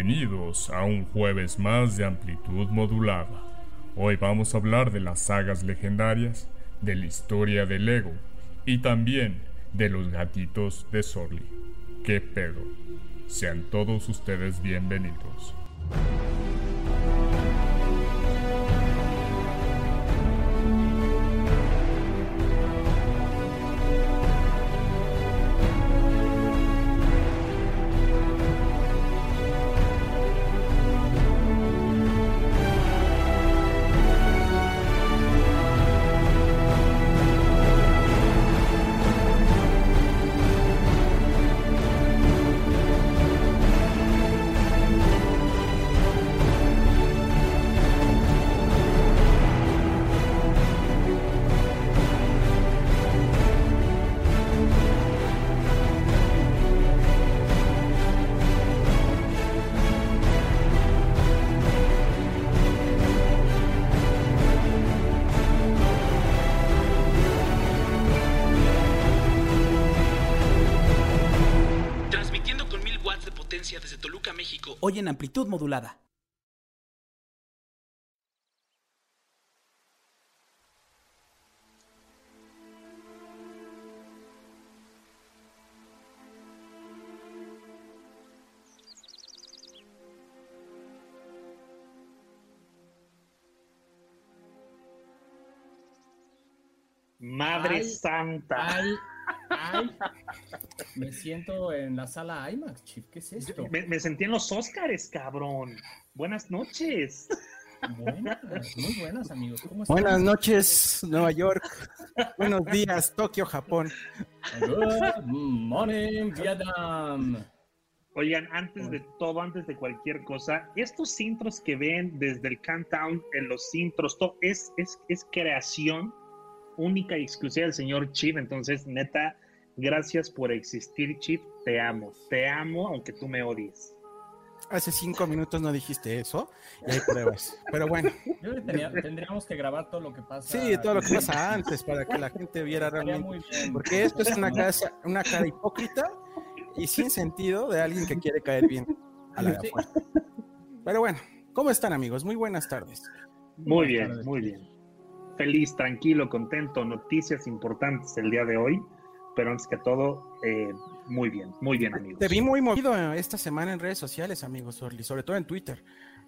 Bienvenidos a un jueves más de amplitud modulada. Hoy vamos a hablar de las sagas legendarias, de la historia del Lego y también de los gatitos de Sorli. ¿Qué pedo? Sean todos ustedes bienvenidos. Amplitud modulada. Madre Ay, santa. Ay, ay, me siento en la sala IMAX, Chief. ¿Qué es esto? Me, me sentí en los Óscares, cabrón. Buenas noches. Buenas, muy buenas, amigos. ¿Cómo están? Buenas noches, Nueva York. Buenos días, Tokio, Japón. Good morning, Vietnam. Oigan, antes de todo, antes de cualquier cosa, estos intros que ven desde el countdown en los intros, todo es, es, es creación única y exclusiva del señor Chief. Entonces, neta, gracias por existir, Chief. Te amo. Te amo, aunque tú me odies. Hace cinco minutos no dijiste eso y hay pruebas. Pero bueno, Yo creo que tenía- tendríamos que grabar todo lo que pasa. sí, todo lo que pasa antes para que la gente viera realmente. muy bien. Porque esto es una, casa, una cara hipócrita y sin sentido de alguien que quiere caer bien a la de Sí. afuera. Pero bueno, ¿cómo están amigos? Muy buenas tardes. Muy Buenas bien, tardes, muy bien. Feliz, tranquilo, contento. Noticias importantes el día de hoy. Pero antes que todo, eh, muy bien, muy bien, amigos. Te vi muy movido esta semana en redes sociales, amigos Orly, sobre todo en Twitter.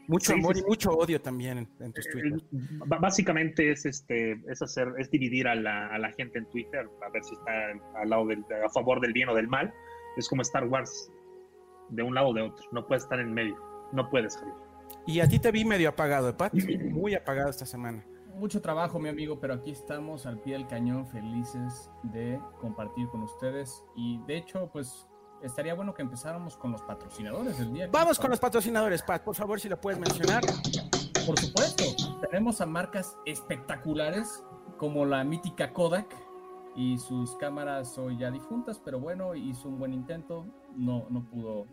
Mucho Sí, amor sí, y mucho odio también en, en tus Twitter. Eh, b- Básicamente es este es hacer es dividir a la, a la gente en Twitter a ver si está al lado del, a favor del bien o del mal. Es como Star Wars de un lado o de otro. No puedes estar en medio. No puedes, Javier. Y a ti te vi medio apagado, Pat. Muy apagado esta semana. Mucho trabajo, mi amigo, pero aquí estamos al pie del cañón, felices de compartir con ustedes. Y de hecho, pues estaría bueno que empezáramos con los patrocinadores del día. Vamos con los patrocinadores, Pat. Por favor, si lo puedes mencionar. Por supuesto, tenemos a marcas espectaculares como la mítica Kodak y sus cámaras hoy ya difuntas, pero bueno, hizo un buen intento, no, no pudo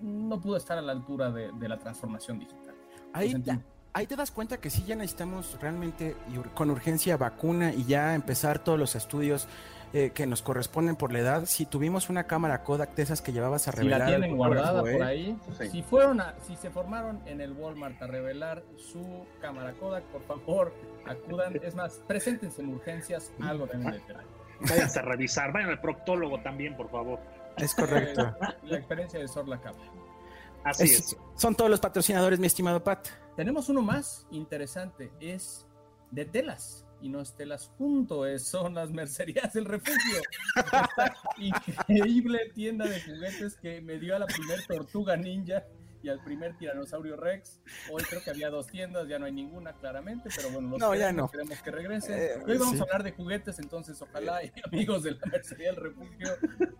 no pudo estar a la altura de, de la transformación digital. Ahí, sentimos. Ahí te das cuenta que sí ya necesitamos realmente con urgencia vacuna y ya empezar todos los estudios eh, que nos corresponden por la edad. Si tuvimos una cámara Kodak de esas que llevabas a Si revelar. la al tienen guardada por ahí, Sí. si fueron a, si se formaron en el Walmart a revelar su cámara Kodak, por favor, acudan, es más, preséntense en urgencias, algo deben de tener. Váyanse a revisar. Vayan al proctólogo también, por favor. Es correcto. La experiencia de Sorla Cap. Así Es- es. son todos los patrocinadores, mi estimado Pat. Tenemos uno más interesante, es de telas. Y no es telas junto, es, son las mercerías del refugio. Esta increíble tienda de juguetes que me dio a la primer tortuga ninja y al primer tiranosaurio rex. Hoy creo que había dos tiendas, ya no hay ninguna claramente, pero bueno, los No, ya queremos, no. queremos que regresen. Eh, Hoy vamos sí. a hablar de juguetes, entonces ojalá y amigos de la mercería del refugio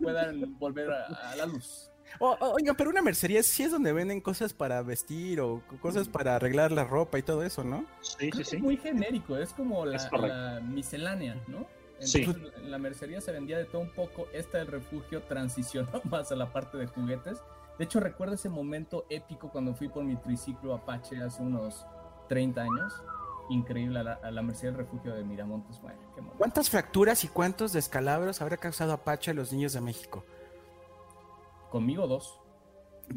puedan volver a, a la luz. O- oigan, pero una mercería sí es donde venden cosas para vestir o cosas para arreglar la ropa y todo eso, ¿no? Sí, Creo sí, que sí. es muy genérico, es como la, Es correcto. la miscelánea, ¿no? Sí. Entonces, en la mercería se vendía de todo un poco. Esta del refugio transicionó más a la parte de juguetes. De hecho, recuerdo ese momento épico cuando fui por mi triciclo Apache hace unos 30 años. Increíble a la, a la mercería del refugio de Miramontes. Bueno, qué. ¿Cuántas fracturas y cuántos descalabros habrá causado Apache a los niños de México? Conmigo dos.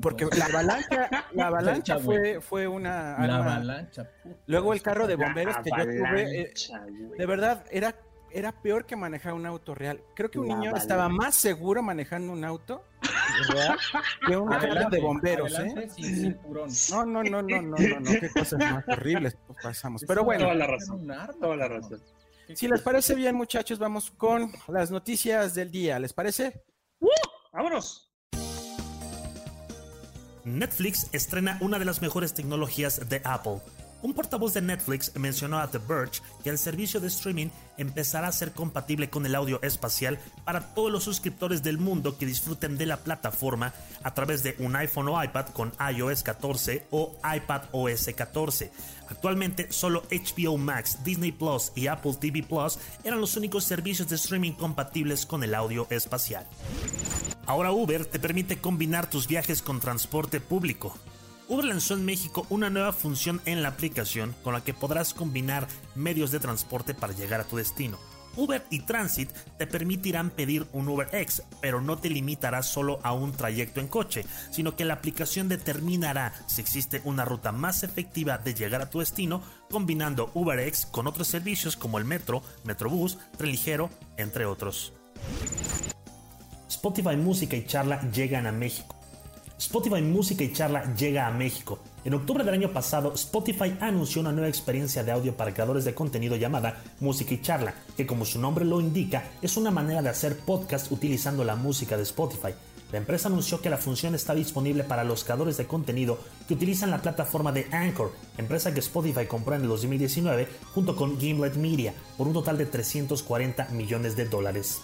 Porque la avalancha, la avalancha fue, fue una La arma- avalancha. puta, Luego el carro de La bomberos que yo tuve, eh, de verdad, era, era peor que manejar un auto real. Creo que un La niño estaba más seguro manejando un auto real que un carro de bomberos, ¿eh? sin cinturón. No, no, no, no, no, no, no, qué cosas más horribles pasamos. Pero bueno, Toda la razón, Toda la razón. ¿Qué si les parece bien, muchachos, vamos con las noticias del día. ¿Les parece? ¡Vámonos! Netflix estrena una de las mejores tecnologías de Apple. Un portavoz de Netflix mencionó a The Verge que el servicio de streaming empezará a ser compatible con el audio espacial para todos los suscriptores del mundo que disfruten de la plataforma a través de un iPhone o iPad con iOS 14 o iPad OS 14. Actualmente solo HBO Max, Disney Plus y Apple TV Plus eran los únicos servicios de streaming compatibles con el audio espacial. Ahora Uber te permite combinar tus viajes con transporte público. Uber lanzó en México una nueva función en la aplicación con la que podrás combinar medios de transporte para llegar a tu destino. Uber y Transit te permitirán pedir un UberX, pero no te limitará solo a un trayecto en coche, sino que la aplicación determinará si existe una ruta más efectiva de llegar a tu destino combinando UberX con otros servicios como el metro, Metrobús, tren ligero, entre otros. Spotify Música y Charla llegan a México. Spotify Música y Charla llega a México. En octubre del año pasado, Spotify anunció una nueva experiencia de audio para creadores de contenido llamada Música y Charla, que como su nombre lo indica, es una manera de hacer podcast utilizando la música de Spotify. La empresa anunció que la función está disponible para los creadores de contenido que utilizan la plataforma de Anchor, empresa que Spotify compró en el 2019 junto con Gimlet Media, por un total de 340 millones de dólares.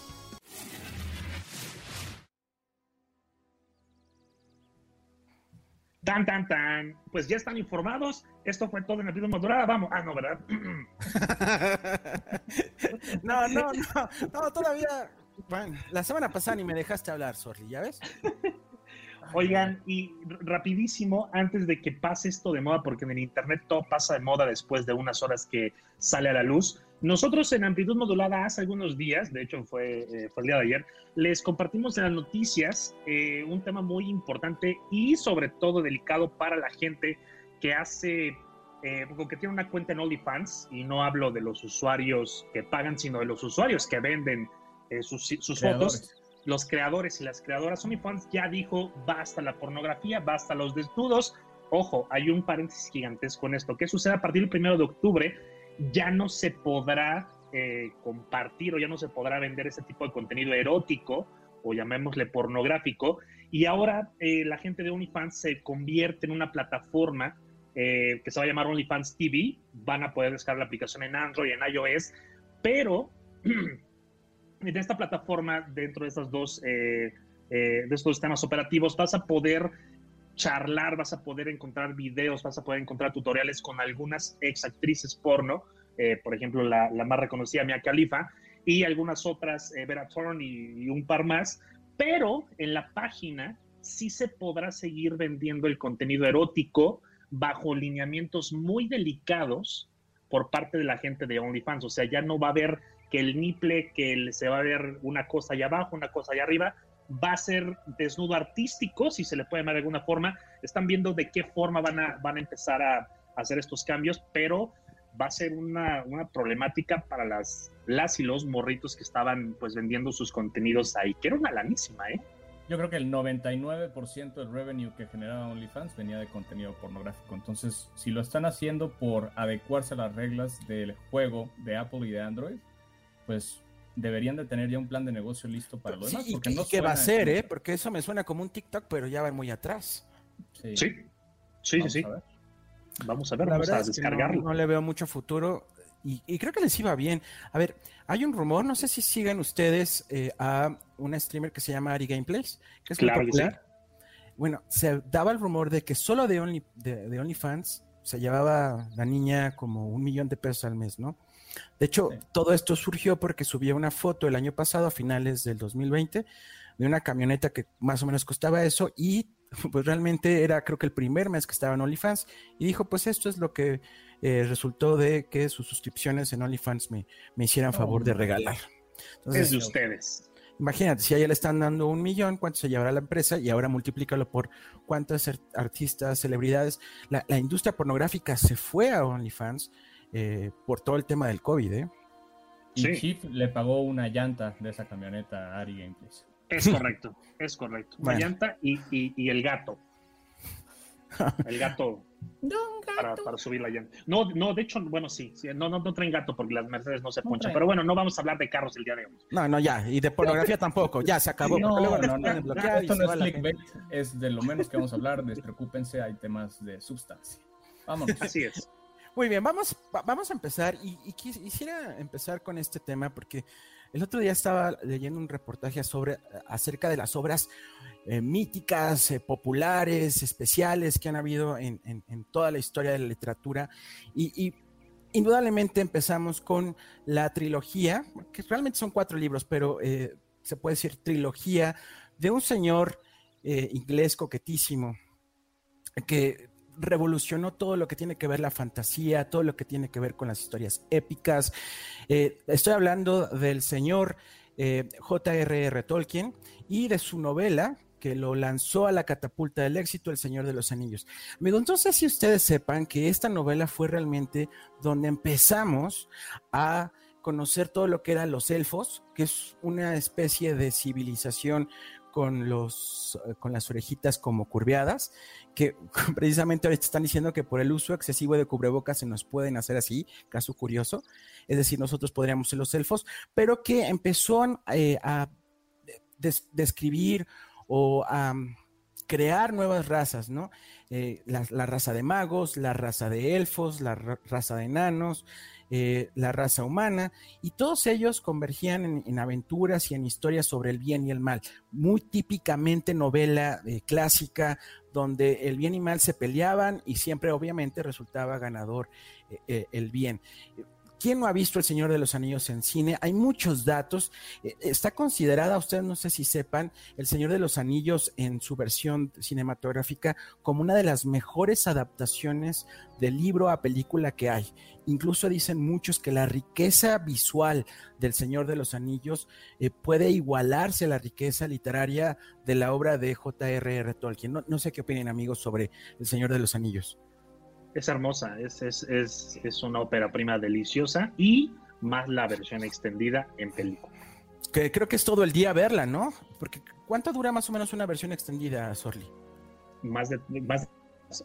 Tan, tan, tan. Pues ya están informados. Esto fue todo en la vida madurada. Vamos. Ah, no, ¿verdad? No, no, no, no, todavía. Bueno, la semana pasada ni me dejaste hablar, Sorry, ¿ya ves? Oigan, y rapidísimo, antes de que pase esto de moda, porque en el internet todo pasa de moda después de unas horas que sale a la luz. Nosotros en Amplitud Modulada hace algunos días, de hecho fue, eh, fue el día de ayer, les compartimos en las noticias eh, un tema muy importante y sobre todo delicado para la gente que hace, eh, que tiene una cuenta en OnlyFans, y no hablo de los usuarios que pagan, sino de los usuarios que venden eh, sus, sus fotos los creadores y las creadoras OnlyFans ya dijo basta la pornografía, basta los desnudos. Ojo, hay un paréntesis gigantesco en esto. ¿Qué sucede a partir del primero de octubre? Ya no se podrá eh, compartir o ya no se podrá vender ese tipo de contenido erótico o llamémosle pornográfico. Y ahora eh, la gente de OnlyFans se convierte en una plataforma eh, que se va a llamar OnlyFans TV. Van a poder descargar la aplicación en Android, en iOS, pero en esta plataforma, dentro de estos dos, de estos sistemas operativos, vas a poder charlar, vas a poder encontrar videos, vas a poder encontrar tutoriales con algunas ex actrices porno, eh, por ejemplo, la, la más reconocida, Mia Khalifa, y algunas otras, eh, Vera Thorne y, un par más, pero en la página sí se podrá seguir vendiendo el contenido erótico bajo lineamientos muy delicados por parte de la gente de OnlyFans. O sea, ya no va a haber que el niple, que se va a ver una cosa allá abajo, una cosa allá arriba, va a ser desnudo artístico, si se le puede llamar de alguna forma. Están viendo de qué forma van a, van a empezar a, a hacer estos cambios, pero va a ser una, una problemática para las, las y los morritos que estaban pues vendiendo sus contenidos ahí, que era una lanísima, ¿eh? Yo creo que el 99% del revenue que generaba OnlyFans venía de contenido pornográfico. Entonces, si lo están haciendo por adecuarse a las reglas del juego de Apple y de Android, pues deberían de tener ya un plan de negocio listo para lo demás. y, porque y no qué va a ser, ¿eh? Porque eso me suena como un TikTok, pero ya va muy atrás. Sí, Sí, sí, vamos sí, a ver. Vamos a ver, La vamos a verdad es que no, descargarlo. no le veo mucho futuro y, y creo que les iba bien. A ver, hay un rumor, no sé si sigan ustedes eh, a una streamer que se llama Ari Gameplays, que es muy Claro que sí. popular. Bueno, se daba el rumor de que solo de, Only, de, de OnlyFans se llevaba la niña como un millón de pesos al mes, ¿no? De hecho, Sí. todo esto surgió porque subió una foto el año pasado, a finales del 2020, de una camioneta que más o menos costaba eso y pues realmente era creo que el primer mes que estaba en OnlyFans y dijo pues esto es lo que eh, resultó de que sus suscripciones en OnlyFans me, me hicieran favor de regalar. Es Entonces, de ustedes. Imagínate, si a ella le están dando un millón, ¿cuánto se llevará la empresa? Y ahora multiplícalo por cuántas artistas, celebridades. La, industria pornográfica se fue a OnlyFans eh, por todo el tema del COVID, ¿eh? Y Chief le pagó una llanta de esa camioneta a Ari Gameplays. Es correcto, es correcto. Una llanta y, y el gato. El gato para, para, subir la llanta. No, no, de hecho, bueno, sí, no, no, no, traen gato porque las Mercedes no se ponchan. Pero bueno, no vamos a hablar de carros el día de hoy. No, no, ya. Y de pornografía tampoco. Ya se acabó. No, no, no, Esto no es clickbait. Es de lo menos que vamos a hablar. Despreocúpense, hay temas de sustancia. Vámonos. Así es. Muy bien, vamos, vamos a empezar. Y, quisiera empezar con este tema porque el otro día estaba leyendo un reportaje sobre, acerca de las obras eh, míticas, eh, populares, especiales que han habido en, toda la historia de la literatura. Y, indudablemente empezamos con la trilogía, que realmente son cuatro libros, pero eh, se puede decir trilogía, de un señor inglés coquetísimo que revolucionó todo lo que tiene que ver la fantasía, todo lo que tiene que ver con las historias épicas. estoy hablando del señor J.R.R. Tolkien y de su novela que lo lanzó a la catapulta del éxito, El Señor de los Anillos. Amigo, entonces si ustedes sepan que esta novela fue realmente donde empezamos a conocer todo lo que eran los elfos, que es una especie de civilización con, los, con las orejitas como curveadas, que precisamente ahorita están diciendo que por el uso excesivo de cubrebocas se nos pueden hacer así, caso curioso, es decir, nosotros podríamos ser los elfos, pero que empezó eh, a describir o a crear nuevas razas, ¿no? Eh, la, raza de magos, la raza de elfos, la raza de enanos, eh, la raza humana, y todos ellos convergían en, aventuras y en historias sobre el bien y el mal, muy típicamente novela eh, clásica, donde el bien y mal se peleaban y siempre obviamente resultaba ganador el bien. ¿Quién no ha visto El Señor de los Anillos en cine? Hay muchos datos. Eh, está considerada, ustedes no sé si sepan, El Señor de los Anillos en su versión cinematográfica como una de las mejores adaptaciones de libro a película que hay. Incluso dicen muchos que la riqueza visual del Señor de los Anillos eh, puede igualarse a la riqueza literaria de la obra de J.R.R. Tolkien. No, no sé qué opinan amigos sobre El Señor de los Anillos es hermosa, es, es, es, es, una ópera prima deliciosa y más la versión extendida en película. Que creo que es todo el día verla, ¿no? Porque ¿cuánto dura más o menos una versión extendida, Sorli? Más de, más,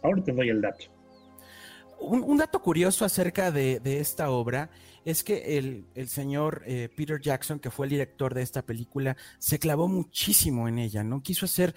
ahora te doy el dato. Un, dato curioso acerca de, esta obra es que el, señor eh, Peter Jackson, que fue el director de esta película, se clavó muchísimo en ella, ¿no? Quiso hacer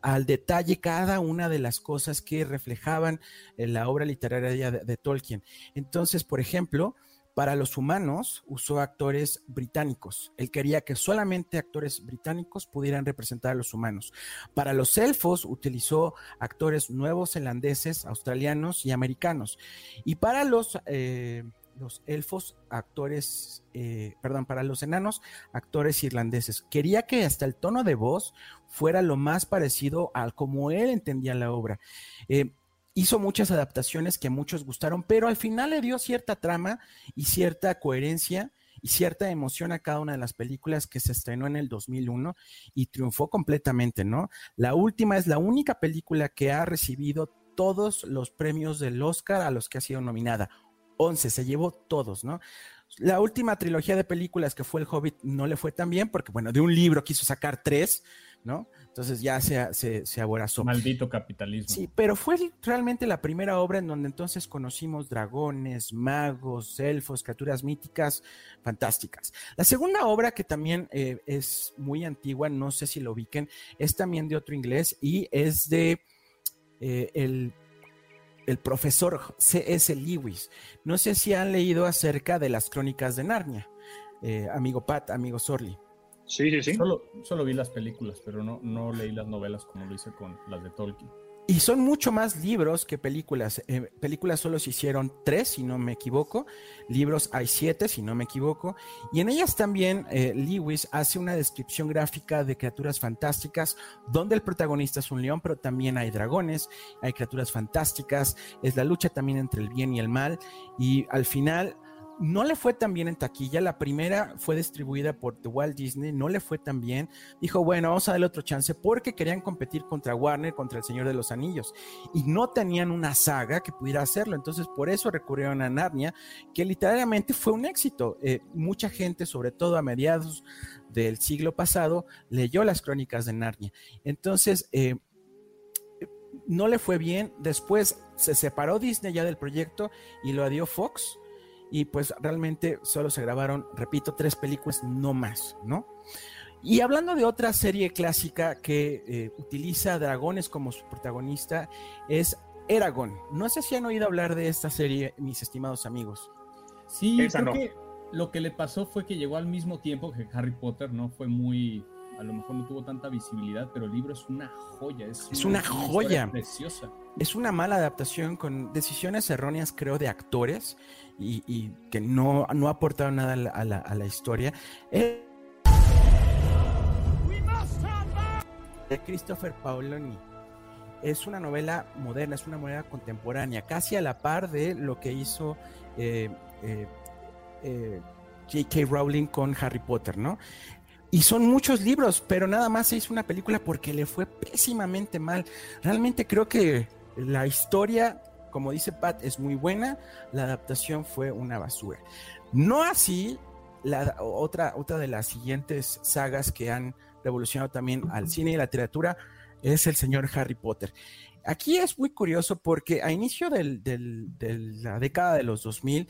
al detalle cada una de las cosas que reflejaban en la obra literaria de Tolkien. Entonces, por ejemplo, para los humanos usó actores británicos. Él quería que solamente actores británicos pudieran representar a los humanos. Para los elfos utilizó actores nuevos zelandeses, australianos y americanos. Y para los, eh, los elfos, actores, eh, perdón, para los enanos, actores irlandeses. Quería que hasta el tono de voz fuera lo más parecido al como él entendía la obra. Eh, hizo muchas adaptaciones que muchos gustaron, pero al final le dio cierta trama y cierta coherencia y cierta emoción a cada una de las películas que se estrenó en el 2001 y triunfó completamente, ¿no? La última es la única película que ha recibido todos los premios del Oscar a los que ha sido nominada. 11, se llevó todos, ¿no? La última trilogía de películas que fue El Hobbit no le fue tan bien porque, bueno, de un libro quiso sacar tres, ¿no? Entonces ya se, se, se aborazó. Maldito capitalismo. Sí, pero fue realmente la primera obra en donde entonces conocimos dragones, magos, elfos, criaturas míticas fantásticas. La segunda obra, que también eh, es muy antigua, no sé si lo ubiquen, es también de otro inglés y es de eh, el, el profesor C.S. Lewis. No sé si han leído acerca de las crónicas de Narnia, eh, amigo Pat, amigo Sorli. Sí, sí, sí. Solo, solo vi las películas, pero no, no leí las novelas como lo hice con las de Tolkien. Y son mucho más libros que películas. Eh, películas solo se hicieron tres, si no me equivoco. Libros hay siete, si no me equivoco. Y en ellas también eh, Lewis hace una descripción gráfica de criaturas fantásticas, donde el protagonista es un león, pero también hay dragones, hay criaturas fantásticas. Es la lucha también entre el bien y el mal. Y al final no le fue tan bien en taquilla. La primera fue distribuida por The Walt Disney, no le fue tan bien. Dijo, bueno, vamos a darle otro chance porque querían competir contra Warner, contra El Señor de los Anillos. Y no tenían una saga que pudiera hacerlo. Entonces, por eso recurrieron a Narnia, que literalmente fue un éxito. Eh, mucha gente, sobre todo a mediados del siglo pasado, leyó las crónicas de Narnia. Entonces, eh, no le fue bien. Después se separó Disney ya del proyecto y lo dio Fox y pues realmente solo se grabaron, repito, tres películas, no más, ¿no? Y hablando de otra serie clásica que eh, utiliza dragones como su protagonista, es Eragon. No sé si han oído hablar de esta serie, mis estimados amigos. Sí, creo que lo que le pasó fue que llegó al mismo tiempo que Harry Potter, ¿no? Fue muy, a lo mejor no tuvo tanta visibilidad, pero el libro es una joya. Es, una, joya. Preciosa. Es una mala adaptación con decisiones erróneas, creo, de actores y, que no, no ha aportado nada a la, a la, historia. Eh, de Christopher Paoloni. Es una novela moderna, es una novela contemporánea, casi a la par de lo que hizo eh, eh, J.K. Rowling con Harry Potter, ¿no? Y son muchos libros, pero nada más se hizo una película porque le fue pésimamente mal. Realmente creo que la historia como dice Pat, es muy buena, la adaptación fue una basura. No así la otra, otra de las siguientes sagas que han revolucionado también al cine y la literatura es el señor Harry Potter. Aquí es muy curioso porque a inicio de la década de los 2000,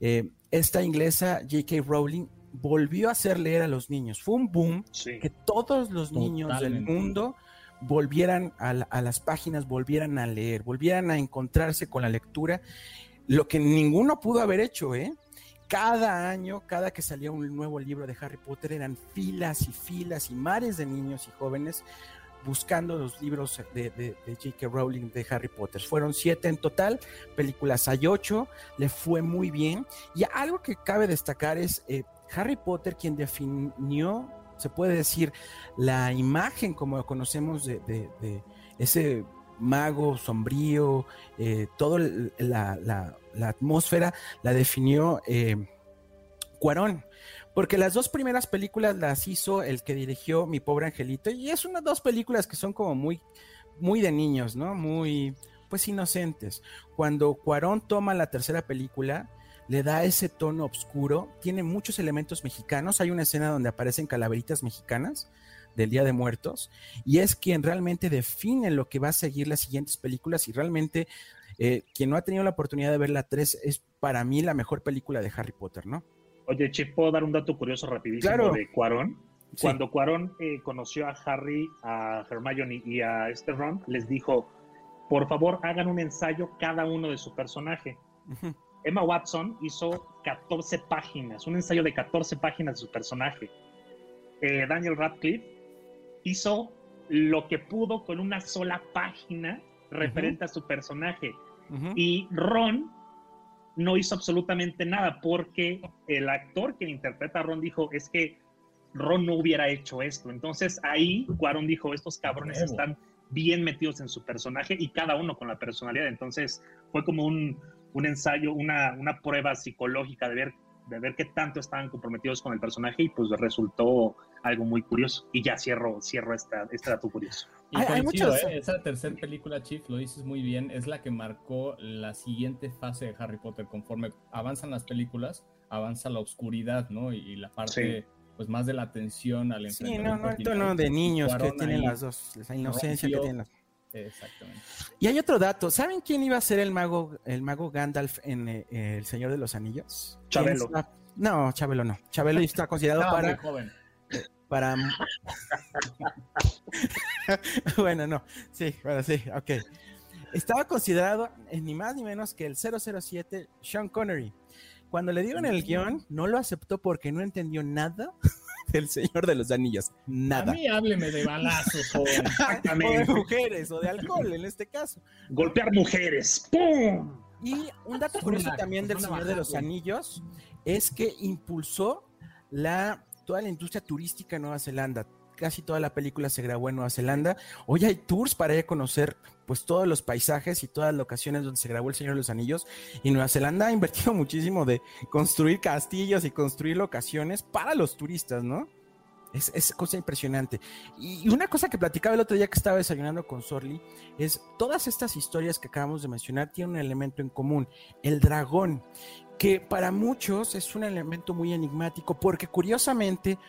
eh, esta inglesa J.K. Rowling volvió a hacer leer a los niños. Fue un boom que todos los niños del mundo volvieran a, las páginas, volvieran a leer, volvieran a encontrarse con la lectura, lo que ninguno pudo haber hecho, ¿eh? Cada año, cada que salía un nuevo libro de Harry Potter, eran filas y filas y mares de niños y jóvenes buscando los libros de, de, J.K. Rowling de Harry Potter. Fueron siete en total, películas hay ocho, le fue muy bien. Y algo que cabe destacar es eh, Harry Potter, quien definió se puede decir, la imagen como conocemos de, ese mago sombrío, eh, toda la, atmósfera la definió eh, Cuarón. Porque las dos primeras películas las hizo el que dirigió Mi Pobre Angelito, y es unas dos películas que son como muy, muy de niños, ¿no? Muy, pues inocentes. Cuando Cuarón toma la tercera película, le da ese tono oscuro, tiene muchos elementos mexicanos, hay una escena donde aparecen calaveritas mexicanas del Día de Muertos, y es quien realmente define lo que va a seguir las siguientes películas y realmente eh, quien no ha tenido la oportunidad de ver la 3 es para mí la mejor película de Harry Potter, ¿no? Oye, Che, ¿puedo dar un dato curioso rapidísimo de Cuarón? Cuando Cuarón eh, conoció a Harry, a Hermione y a este Ron, les dijo, por favor, hagan un ensayo cada uno de su personaje. Emma Watson hizo 14 páginas, un ensayo de 14 páginas de su personaje. Eh, Daniel Radcliffe hizo lo que pudo con una sola página referente a su personaje. Y Ron no hizo absolutamente nada porque el actor que interpreta a Ron dijo, es que Ron no hubiera hecho esto. Entonces ahí Cuaron dijo, estos cabrones están bien metidos en su personaje y cada uno con la personalidad. Entonces fue como un, un ensayo, una, una prueba psicológica de ver, de ver qué tanto estaban comprometidos con el personaje y pues resultó algo muy curioso. Y ya cierro, cierro esta, este dato curioso. Y hay, muchos... ¿eh? esa tercera película, Chief, lo dices muy bien, es la que marcó la siguiente fase de Harry Potter. Conforme avanzan las películas, avanza la oscuridad, ¿no? Y, la parte... pues más de la atención al Sí, no, no, el tono de niños que tienen las dos, la inocencia que tienen las Exactamente. Y hay otro dato. ¿Saben quién iba a ser el mago, el mago Gandalf en eh, El Señor de los Anillos? Chabelo. No, Chabelo no. Chabelo está considerado para. Joven. Para. bueno, no. Sí, bueno, sí, ok. Estaba considerado ni más ni menos que el 007 Sean Connery. Cuando le dieron el guion, no lo aceptó porque no entendió nada del Señor de los Anillos. Nada. A mí hábleme de balazos o, de mujeres o de alcohol en este caso. Golpear mujeres. ¡Pum! Y un dato curioso también del Señor de los Anillos es que impulsó la, toda la industria turística en Nueva Zelanda. Casi toda la película se grabó en Nueva Zelanda. Hoy hay tours para ir a conocer pues todos los paisajes y todas las locaciones donde se grabó El Señor de los Anillos. Y Nueva Zelanda ha invertido muchísimo de construir castillos y construir locaciones para los turistas, ¿no? Es, es, cosa impresionante. Y una cosa que platicaba el otro día que estaba desayunando con Sorli es todas estas historias que acabamos de mencionar tienen un elemento en común, el dragón, que para muchos es un elemento muy enigmático porque curiosamente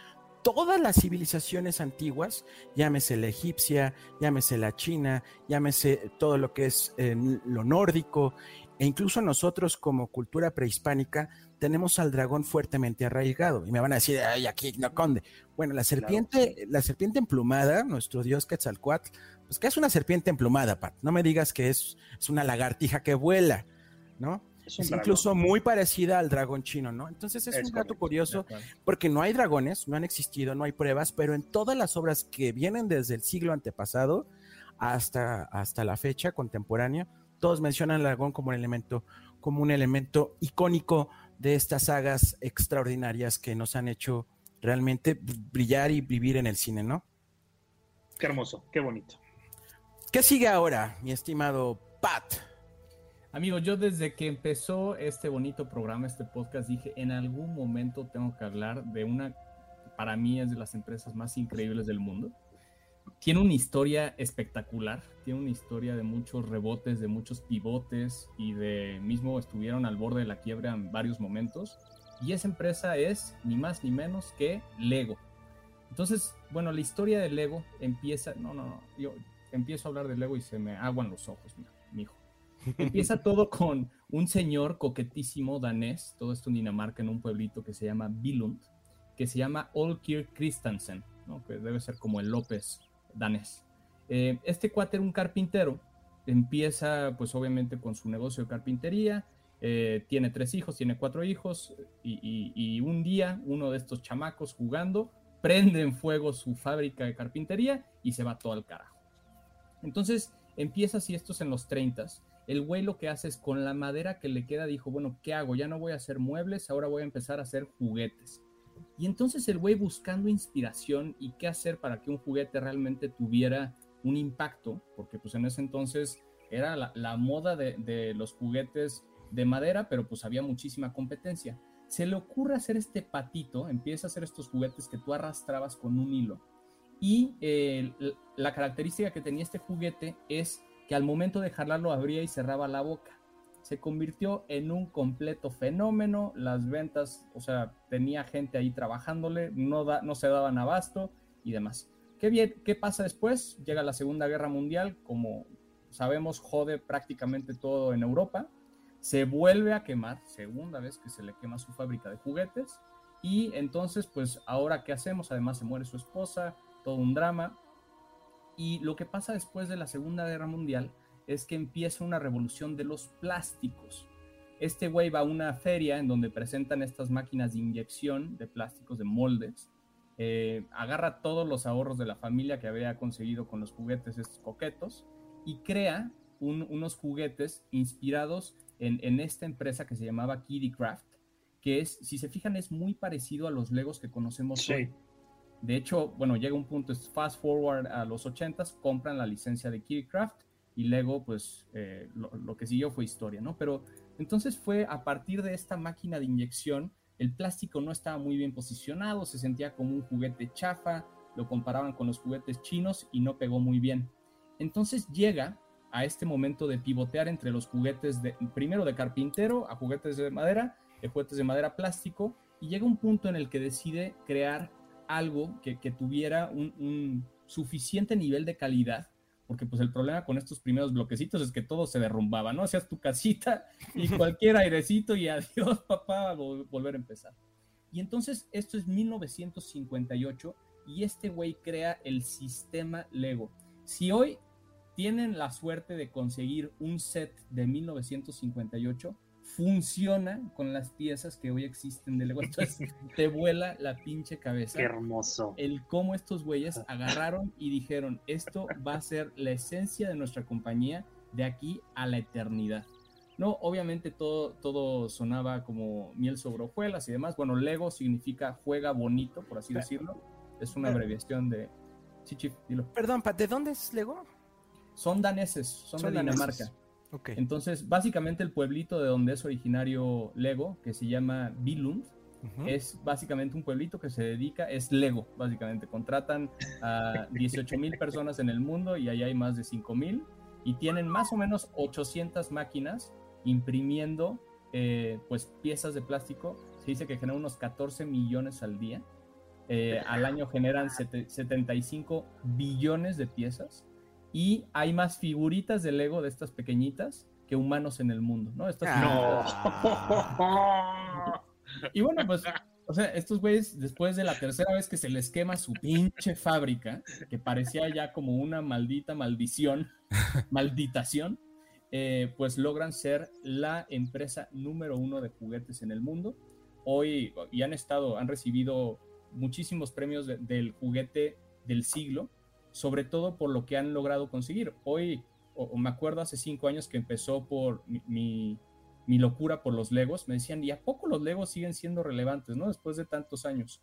todas las civilizaciones antiguas, llámese la egipcia, llámese la china, llámese todo lo que es eh, lo nórdico, e incluso nosotros como cultura prehispánica tenemos al dragón fuertemente arraigado. Y me van a decir, ay, aquí no conde. Bueno, la serpiente, la serpiente emplumada, nuestro dios Quetzalcoatl, pues que es una serpiente emplumada, Pat. No me digas que es, es una lagartija que vuela, ¿no? Es, incluso muy parecida al dragón chino, ¿no? Entonces es, un dato curioso porque no hay dragones, no han existido, no hay pruebas, pero en todas las obras que vienen desde el siglo antepasado hasta, hasta la fecha contemporánea, todos mencionan al dragón como un elemento, como un elemento icónico de estas sagas extraordinarias que nos han hecho realmente brillar y vivir en el cine, ¿no? Qué hermoso, qué bonito. ¿Qué sigue ahora, mi estimado Pat? Amigo, yo desde que empezó este bonito programa, este podcast, dije, en algún momento tengo que hablar de una, para mí es de las empresas más increíbles del mundo tiene una historia espectacular, tiene una historia de muchos rebotes, de muchos pivotes y de mismo estuvieron al borde de la quiebra en varios momentos. Y esa empresa es ni más ni menos que Lego. Entonces, bueno, la historia de Lego empieza, no, no, no, yo empiezo a hablar de Lego y se me aguan los ojos, mi hijo. Empieza todo con un señor coquetísimo danés, todo esto en Dinamarca, en un pueblito que se llama Billund, que se llama Olkir Christensen, ¿no? que debe ser como el López danés. Eh, este cuate era un carpintero, empieza pues obviamente con su negocio de carpintería, eh, tiene tres hijos, tiene cuatro hijos y, un día uno de estos chamacos jugando prende en fuego su fábrica de carpintería y se va todo al carajo. Entonces empieza así estos en los 30. El güey lo que hace es con la madera que le queda dijo, bueno, ¿qué hago? Ya no voy a hacer muebles, ahora voy a empezar a hacer juguetes. Y entonces el güey buscando inspiración y qué hacer para que un juguete realmente tuviera un impacto, porque pues en ese entonces era la, moda de, los juguetes de madera, pero pues había muchísima competencia. Se le ocurre hacer este patito, empieza a hacer estos juguetes que tú arrastrabas con un hilo. Y eh, la característica que tenía este juguete es que al momento de jalarlo abría y cerraba la boca se convirtió en un completo fenómeno, las ventas, o sea, tenía gente ahí trabajándole, no, da, no se daban abasto y demás. ¿Qué, bien, ¿Qué pasa después? Llega la Segunda Guerra Mundial, como sabemos, jode prácticamente todo en Europa, se vuelve a quemar, segunda vez que se le quema su fábrica de juguetes, y entonces, pues, ahora qué hacemos? Además se muere su esposa, todo un drama, y lo que pasa después de la Segunda Guerra Mundial es que empieza una revolución de los plásticos. Este güey va a una feria en donde presentan estas máquinas de inyección de plásticos, de moldes. Eh, agarra todos los ahorros de la familia que había conseguido con los juguetes estos coquetos y crea unos juguetes inspirados en, esta empresa que se llamaba Kitty Craft, que es, si se fijan, es muy parecido a los Legos que conocemos hoy. De hecho, bueno, llega un punto, es fast forward a los 80s, compran la licencia de Kitty Craft y luego pues eh, lo, que siguió fue historia, ¿no? Pero entonces fue a partir de esta máquina de inyección, el plástico no estaba muy bien posicionado, se sentía como un juguete chafa, lo comparaban con los juguetes chinos y no pegó muy bien. Entonces llega a este momento de pivotear entre los juguetes de, primero de carpintero a juguetes de madera, de juguetes de madera plástico, y llega un punto en el que decide crear algo que, tuviera un, un suficiente nivel de calidad porque pues el problema con estos primeros bloquecitos es que todo se derrumbaba, ¿no? Hacías tu casita y cualquier airecito y adiós, papá, volver a empezar. Y entonces esto es 1958 y este güey crea el sistema Lego. Si hoy tienen la suerte de conseguir un set de 1958, funciona con las piezas que hoy existen de Lego. Entonces te vuela la pinche cabeza. Qué hermoso. El cómo estos güeyes agarraron y dijeron, esto va a ser la esencia de nuestra compañía de aquí a la eternidad. No, obviamente todo, todo sonaba como miel sobre hojuelas y demás. Bueno, Lego significa juega bonito, por así decirlo. Es una abreviación de, Sí, dilo. Perdón, Pat, ¿de dónde es Lego? Son daneses, son, Son de daneses. Entonces, básicamente el pueblito de donde es originario Lego, que se llama Billund, es básicamente un pueblito que se dedica, es Lego, básicamente. Contratan a 18 mil personas en el mundo y ahí hay más de 5 mil y tienen más o menos 800 máquinas imprimiendo eh, pues piezas de plástico. Se dice que generan unos 14 millones al día. Eh, al año generan sete- 75 billones de piezas y hay más figuritas de Lego de estas pequeñitas que humanos en el mundo, ¿no? Estas Ah. y bueno, pues, o sea, estos güeyes, después de la tercera vez que se les quema su pinche fábrica, que parecía ya como una maldita maldición, malditación, eh, pues logran ser la empresa número uno de juguetes en el mundo. Hoy, y han estado, han recibido muchísimos premios de- del juguete del siglo, sobre todo por lo que han logrado conseguir. Hoy, o, me acuerdo hace cinco años que empezó por mi- mi locura por los Legos, me decían, ¿y a poco los Legos siguen siendo relevantes, no? Después de tantos años.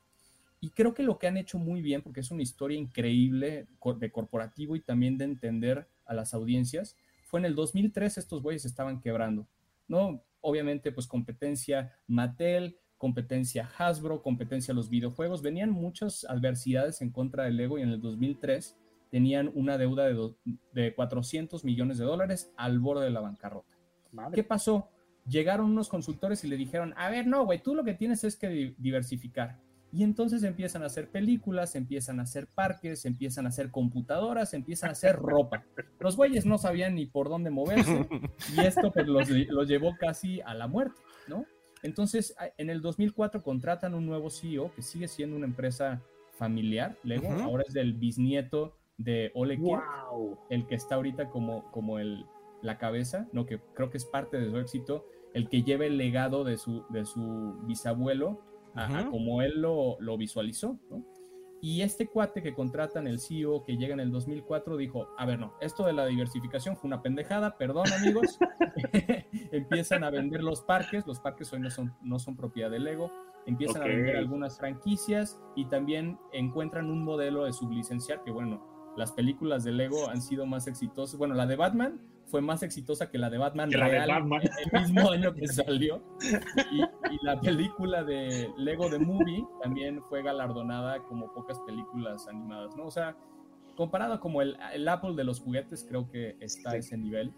Y creo que lo que han hecho muy bien, porque es una historia increíble de corporativo y también de entender a las audiencias, fue en el 2003 estos güeyes estaban quebrando, ¿no? Obviamente, pues competencia Mattel, competencia Hasbro, competencia los videojuegos, venían muchas adversidades en contra del Lego y en el 2003 tenían una deuda de, de 400 millones de dólares al borde de la bancarrota. Madre. ¿Qué pasó? Llegaron unos consultores y le dijeron, a ver, no, güey, tú lo que tienes es que di- diversificar. Y entonces empiezan a hacer películas, empiezan a hacer parques, empiezan a hacer computadoras, empiezan a hacer ropa. Los güeyes no sabían ni por dónde moverse y esto pues los, los llevó casi a la muerte, ¿no? Entonces, en el 2004 contratan un nuevo CEO que sigue siendo una empresa familiar, Lego, Ujú. ahora es del bisnieto de Ole Kirk Wow. el que está ahorita como, como el, la cabeza, ¿no? que creo que es parte de su éxito, el que lleva el legado de su, de su bisabuelo a, a como él lo, lo visualizó. ¿no? Y este cuate que contratan, el CEO que llega en el 2004, dijo, a ver, no, esto de la diversificación fue una pendejada, perdón amigos, empiezan a vender los parques, los parques hoy no son, no son propiedad de Lego, empiezan Ok. a vender algunas franquicias y también encuentran un modelo de sublicenciar que, bueno, las películas de Lego han sido más exitosas. Bueno, la de Batman fue más exitosa que la de Batman la de real Batman. el mismo año que salió. Y, y la película de Lego The Movie también fue galardonada como pocas películas animadas, ¿no? O sea, comparado como el, el Apple de los juguetes, creo que está a Sí. ese nivel.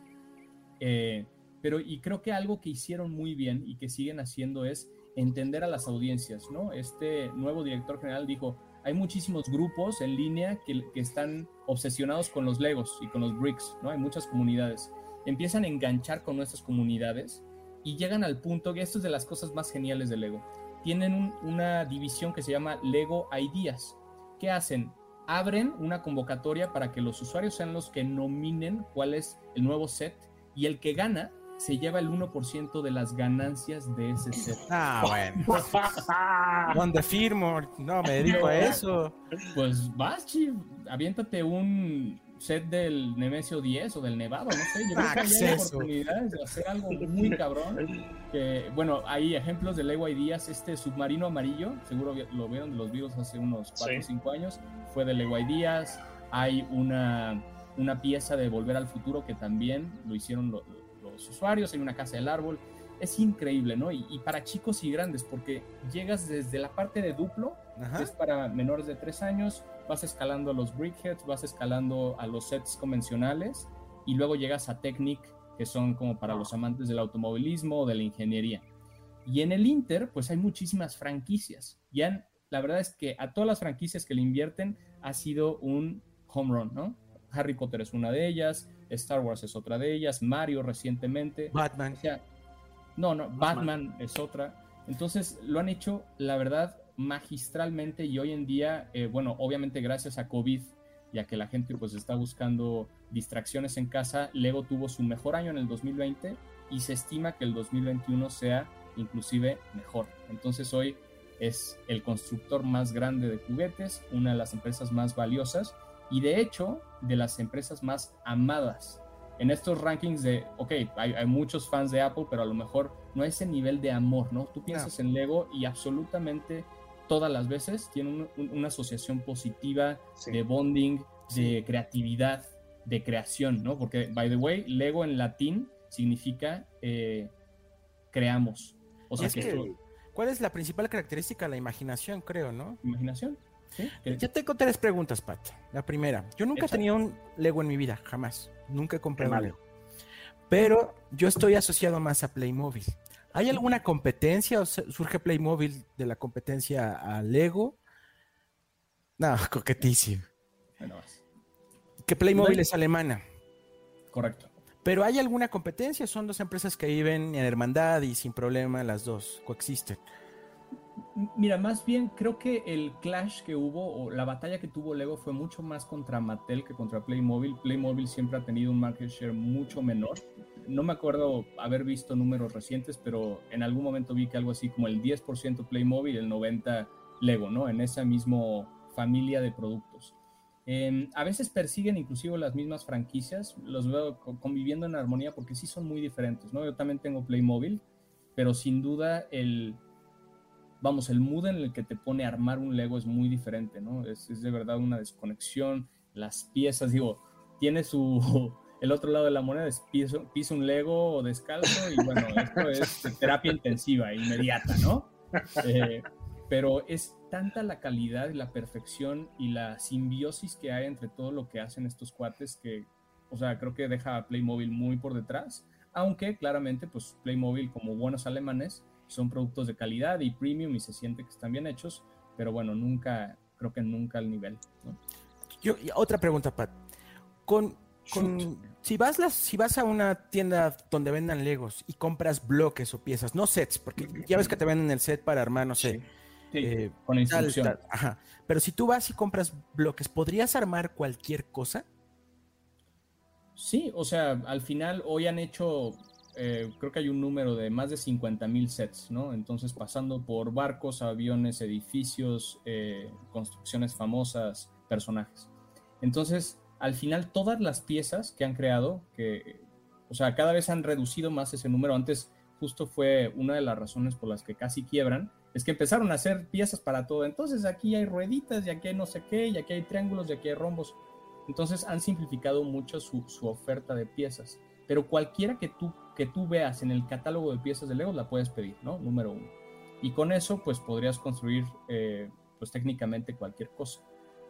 Eh, pero y creo que algo que hicieron muy bien y que siguen haciendo es entender a las audiencias, ¿no? Este nuevo director general dijo, hay muchísimos grupos en línea que, están obsesionados con los Legos y con los bricks, ¿no? Hay muchas comunidades. Empiezan a enganchar con nuestras comunidades y llegan al punto, que esto es de las cosas más geniales de Lego, tienen un- una división que se llama Lego Ideas. ¿Qué hacen? Abren una convocatoria para que los usuarios sean los que nominen cuál es el nuevo set y el que gana se lleva el 1% de las ganancias de ese set. Ah, bueno. ¿Dónde firmo? No, me dedico a eso. Pues vas, Chief, aviéntate un set del Nemesio 10 o del Nevado, no sé, yo creo que ahí hay oportunidades de hacer algo muy cabrón. Que, bueno, hay ejemplos de Lego Ideas, este submarino amarillo, seguro lo vieron de los videos hace unos 4 o Sí. 5 años, fue de Lego Ideas, hay una, una pieza de Volver al Futuro que también lo hicieron lo- los usuarios, hay una casa del árbol, es increíble, ¿no? Y, y para chicos y grandes, porque llegas desde la parte de duplo, que es para menores de 3 años, vas escalando a los brickheads, vas escalando a los sets convencionales y luego llegas a Technic, que son como para los amantes del automovilismo o de la ingeniería. Y en el Inter, pues hay muchísimas franquicias. Y han- la verdad es que a todas las franquicias que le invierten ha sido un home run, ¿no? Harry Potter es una de ellas, Star Wars es otra de ellas, Mario recientemente. Batman. O sea, no, no, Batman es otra. Entonces lo han hecho, la verdad, magistralmente y hoy en día, eh, bueno, obviamente gracias a COVID, ya que la gente pues está buscando distracciones en casa, Lego tuvo su mejor año en el 2020 y se estima que el 2021 sea inclusive mejor. Entonces hoy es el constructor más grande de juguetes, una de las empresas más valiosas y de hecho de las empresas más amadas en estos rankings de, ok, hay, hay muchos fans de Apple, pero a lo mejor no a ese nivel de amor, ¿no? Tú piensas en Lego y absolutamente todas las veces tiene un- un- una asociación positiva Sí. de bonding, de creatividad, de creación, ¿no? Porque, by the way, Lego en latín significa eh, creamos. O sea, Es que, que- esto- ¿Cuál es la principal característica? La imaginación, creo, ¿no? imaginación. ¿Sí? Que- Yo tengo tres preguntas, Pat. La primera, yo nunca he tenido un Lego en mi vida, jamás. Nunca he comprado Qué un. Lego. Pero yo estoy asociado más a Playmobil. ¿Hay alguna competencia o surge Playmobil de la competencia a Lego? No, coquetísimo. bueno. Que Playmobil es alemana. Correcto. Pero ¿hay alguna competencia? Son dos empresas que viven en hermandad y sin problema las dos coexisten. Mira, más bien creo que el clash que hubo o la batalla que tuvo Lego fue mucho más contra Mattel que contra Playmobil. Playmobil siempre ha tenido un market share mucho menor. No me acuerdo haber visto números recientes, pero en algún momento vi que algo así como el 10% Playmobil y el 90% Lego, ¿no? En esa misma familia de productos. Eh, a veces persiguen inclusive las mismas franquicias, los veo co- conviviendo en armonía porque sí son muy diferentes, ¿no? Yo también tengo Playmobil, pero sin duda el, vamos, el mood en el que te pone a armar un Lego es muy diferente, ¿no? Es, es de verdad una desconexión, las piezas, digo, tiene su, el otro lado de la moneda es piso, piso un Lego descalzo y bueno, esto es terapia intensiva, inmediata, ¿no? Eh, pero es tanta la calidad y la perfección y la simbiosis que hay entre todo lo que hacen estos cuates que, o sea, creo que deja a Playmobil muy por detrás, aunque claramente, pues Playmobil como buenos alemanes son productos de calidad y premium y se siente que están bien hechos, pero bueno, nunca, creo que nunca al nivel. ¿no? Yo, otra pregunta, Pat. Con, con- si, vas las, si vas a una tienda donde vendan Legos y compras bloques o piezas, no sets, porque ya ves que te venden el set para armar, no sé, Sí, eh, con tal, instrucción. tal, ajá. Pero si tú vas y compras bloques, ¿podrías armar cualquier cosa? Sí, o sea, al final hoy han hecho, eh, creo que hay un número de más de 50 mil sets, ¿no? Entonces pasando por barcos, aviones, edificios, eh, construcciones famosas, personajes. Entonces, al final todas las piezas que han creado, que, o sea, cada vez han reducido más ese número. Antes justo fue una de las razones por las que casi quiebran, es que empezaron a hacer piezas para todo. Entonces aquí hay rueditas, y aquí hay no sé qué, y aquí hay triángulos, y aquí hay rombos. Entonces han simplificado mucho su, su oferta de piezas. Pero cualquiera que tú, que tú veas en el catálogo de piezas de Lego la puedes pedir, ¿no? Número uno. Y con eso, pues podrías construir, eh, pues técnicamente cualquier cosa.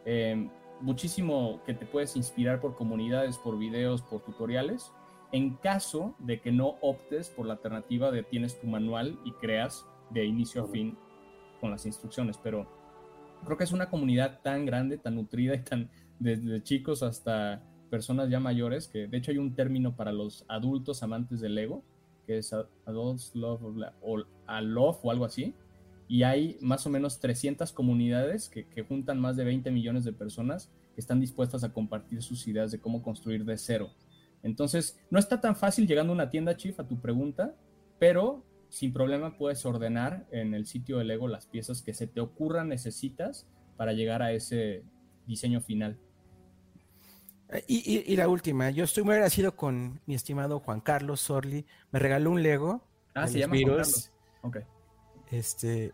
Eh, muchísimo que te puedes inspirar por comunidades, por videos, por tutoriales. En caso de que no optes por la alternativa de tienes tu manual y creas de inicio a fin con las instrucciones. Pero creo que es una comunidad tan grande, tan nutrida y tan desde chicos hasta personas ya mayores, que de hecho hay un término para los adultos amantes del Lego, que es Adults Love o a Love o algo así, y hay más o menos 300 comunidades que, que juntan más de 20 millones de personas que están dispuestas a compartir sus ideas de cómo construir de cero. Entonces, no está tan fácil llegando a una tienda, Chief, a tu pregunta, pero sin problema puedes ordenar en el sitio de Lego las piezas que se te ocurran necesitas para llegar a ese diseño final. Y, y- y la última, yo estoy muy agradecido con mi estimado Juan Carlos Sorli. Me regaló un Lego. Ah, se llama Juan. Carlos. Ok. Este,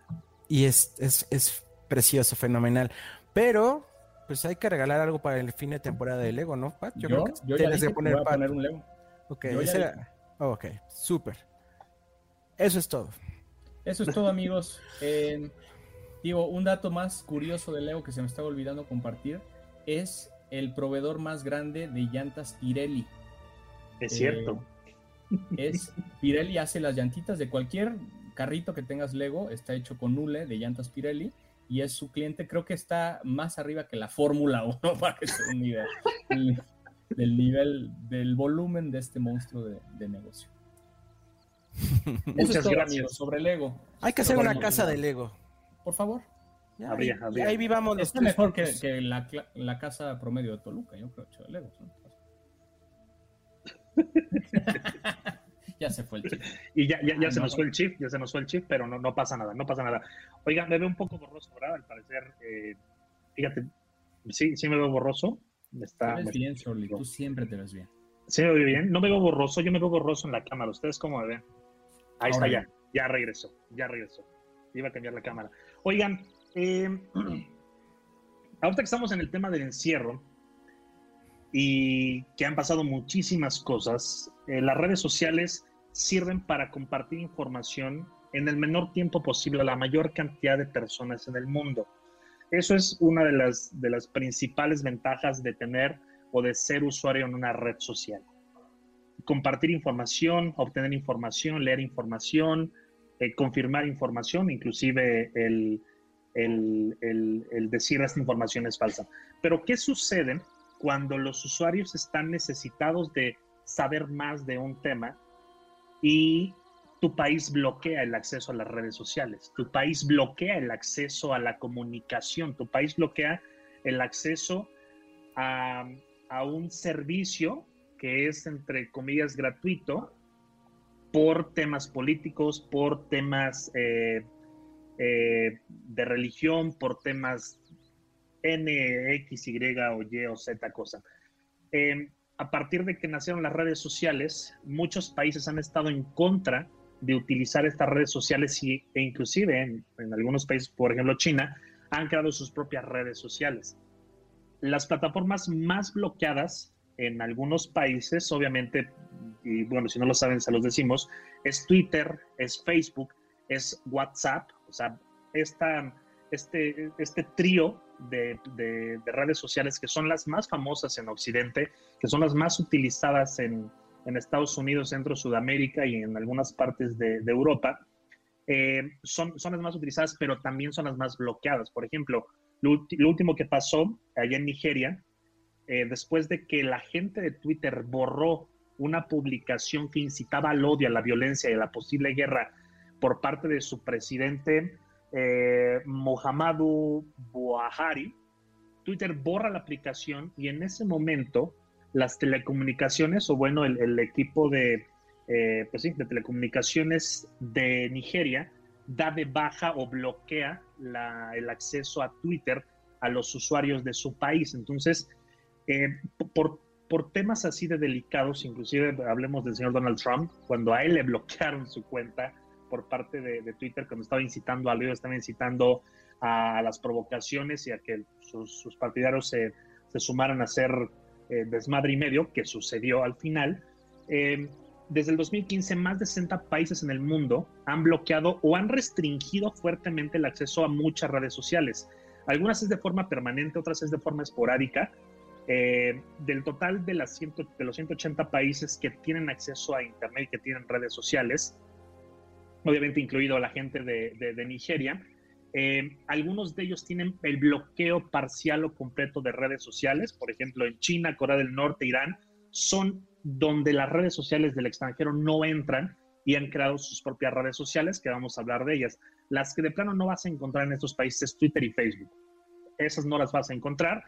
y es, es, es precioso, fenomenal. Pero, pues hay que regalar algo para el fin de temporada de Lego, ¿no, Pat? Yo, creo que yo ya tienes que poner voy a Pat. poner un Lego. Ok, yo era- ok, súper. Eso es todo. Eso es todo, amigos. Eh, digo, un dato más curioso de Lego que se me estaba olvidando compartir es el proveedor más grande de llantas Pirelli. Es Eh, cierto. Es Pirelli hace las llantitas de cualquier carrito que tengas Lego, está hecho con hule de llantas Pirelli y es su cliente, creo que está más arriba que la Fórmula 1 para que se den idea del, del nivel, del volumen de este monstruo de, de negocio. Eso Muchas es todo, gracias. amigos, sobre Lego. Hay que hacer una casa de Lego. Por favor. Ya, Habría, ahí, habría. ahí vivamos los Está tres mejor que, que la, la casa promedio de Toluca, yo creo, de Legos. ¿no? ya se fue el chico. Y ya, ya, ya Ah, se no. nos fue el chip, ya se nos fue el chip, pero no, no pasa nada, no pasa nada. Oigan, me veo un poco borroso, ¿verdad? Al parecer, eh, fíjate, sí, sí me veo borroso. Me Te está, ves me- bien, Shirley, tú siempre te ves bien. sí me veo bien. No me veo borroso, yo me veo borroso en la cámara. ¿Ustedes cómo me ven? Ahí está Ahora ya, ya regresó, ya regresó. Iba a cambiar la cámara. Oigan, Eh, ahorita que estamos en el tema del encierro y que han pasado muchísimas cosas, eh, las redes sociales sirven para compartir información en el menor tiempo posible a la mayor cantidad de personas en el mundo. Eso es una de las, de las principales ventajas de tener o de ser usuario en una red social. Compartir información, obtener información, leer información, eh, confirmar información, inclusive el, el, el, decir esta información es falsa. Pero ¿qué sucede cuando los usuarios están necesitados de saber más de un tema y tu país bloquea el acceso a las redes sociales, tu país bloquea el acceso a la comunicación, tu país bloquea el acceso a, un servicio que es, entre comillas, gratuito por temas políticos, por temas eh, eh, de religión, por temas N, X, Y o Y o Z cosa. Eh, a partir de que nacieron las redes sociales, muchos países han estado en contra de utilizar estas redes sociales y, e inclusive en, en, algunos países, por ejemplo China, han creado sus propias redes sociales. Las plataformas más bloqueadas en algunos países, obviamente, y bueno, si no lo saben, se los decimos, es Twitter, es Facebook, es WhatsApp, o sea, esta, este, este trío de, de, de redes sociales que son las más famosas en Occidente, que son las más utilizadas en, en Estados Unidos, Centro, Sudamérica y en algunas partes de, de Europa, eh, son, son las más utilizadas, pero también son las más bloqueadas. Por ejemplo, lo, lo último que pasó allá en Nigeria, eh, después de que la gente de Twitter borró una publicación que incitaba al odio, a la violencia y a la posible guerra por parte de su presidente eh, Buhari, Twitter borra la aplicación y en ese momento las telecomunicaciones, o bueno, el, equipo de, eh, pues sí, de telecomunicaciones de Nigeria da de baja o bloquea el acceso a Twitter a los usuarios de su país. Entonces, eh, por, por temas así de delicados, inclusive hablemos del señor Donald Trump, cuando a él le bloquearon su cuenta por parte de, Twitter, cuando estaba incitando al odio, estaba incitando a, las provocaciones y a que sus, partidarios se, se sumaran a hacer eh, desmadre y medio, que sucedió al final. Eh, desde el 2015, más de 60 países en el mundo han bloqueado o han restringido fuertemente el acceso a muchas redes sociales. Algunas es de forma permanente, otras es de forma esporádica. Eh, del total de, las de los 180 países que tienen acceso a Internet y que tienen redes sociales, obviamente incluido la gente de, de Nigeria, eh, algunos de ellos tienen el bloqueo parcial o completo de redes sociales, por ejemplo, en China, Corea del Norte, Irán, son donde las redes sociales del extranjero no entran y han creado sus propias redes sociales, que vamos a hablar de ellas. Las que de plano no vas a encontrar en estos países, Twitter y Facebook. Esas no las vas a encontrar.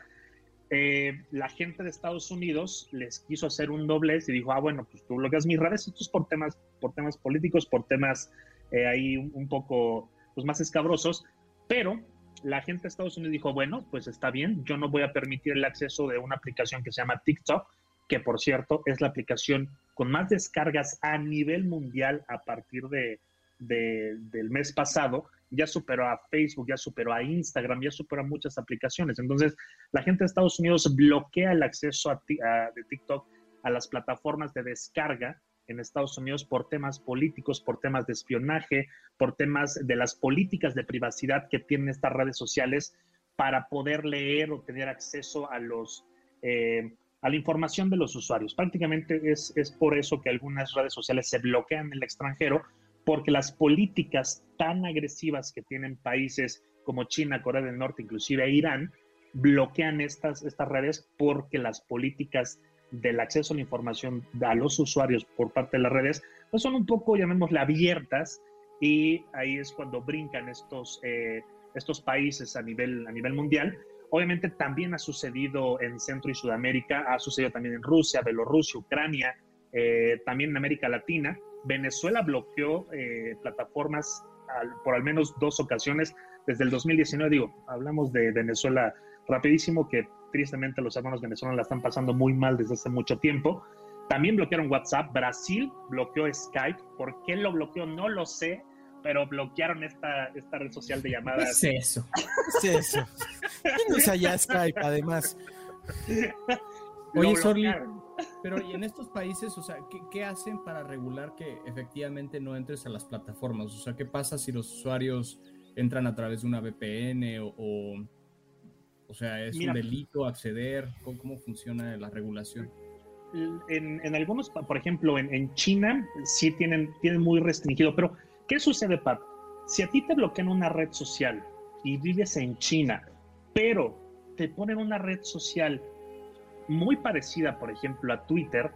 Eh, la gente de Estados Unidos les quiso hacer un doblez y dijo, ah, bueno, pues tú bloqueas mis redes, esto es por temas, por temas políticos, por temas eh, ahí un, poco pues, más escabrosos, pero la gente de Estados Unidos dijo, bueno, pues está bien, yo no voy a permitir el acceso de una aplicación que se llama TikTok, que por cierto es la aplicación con más descargas a nivel mundial a partir de, del mes pasado, ya superó a Facebook, ya superó a Instagram, ya superó a muchas aplicaciones. Entonces, la gente de Estados Unidos bloquea el acceso de TikTok a las plataformas de descarga en Estados Unidos por temas políticos, por temas de espionaje, por temas de las políticas de privacidad que tienen estas redes sociales para poder leer o tener acceso a los... Eh, a la información de los usuarios. Prácticamente es, es por eso que algunas redes sociales se bloquean en el extranjero, porque las políticas tan agresivas que tienen países como China, Corea del Norte, inclusive Irán, bloquean estas, estas redes porque las políticas del acceso a la información a los usuarios por parte de las redes, pues son un poco, llamémosle, abiertas y ahí es cuando brincan estos, eh, estos países a nivel, a nivel mundial. Obviamente también ha sucedido en Centro y Sudamérica, ha sucedido también en Rusia, Bielorrusia, Ucrania, eh, también en América Latina. Venezuela bloqueó eh, plataformas por al menos dos ocasiones desde el 2019. Digo, hablamos de Venezuela rapidísimo, que tristemente los hermanos venezolanos la están pasando muy mal desde hace mucho tiempo. También bloquearon WhatsApp. Brasil bloqueó Skype. ¿Por qué lo bloqueó? No lo sé. pero bloquearon esta, esta red social de llamadas. ¿Qué es eso? ¿Qué es eso? ¿Quién usa ya Skype, además? Oye, Sorli, pero y en estos países, o sea, ¿qué, ¿qué, hacen para regular que efectivamente no entres a las plataformas? O sea, ¿qué pasa si los usuarios entran a través de una VPN o, o, o sea, es Mira, un delito acceder? ¿Cómo, ¿Cómo, funciona la regulación? En, en algunos, por ejemplo, en, en, China sí tienen, tienen muy restringido, pero ¿qué sucede, Pat? Si a ti te bloquean una red social y vives en China, pero te ponen una red social muy parecida, por ejemplo, a Twitter,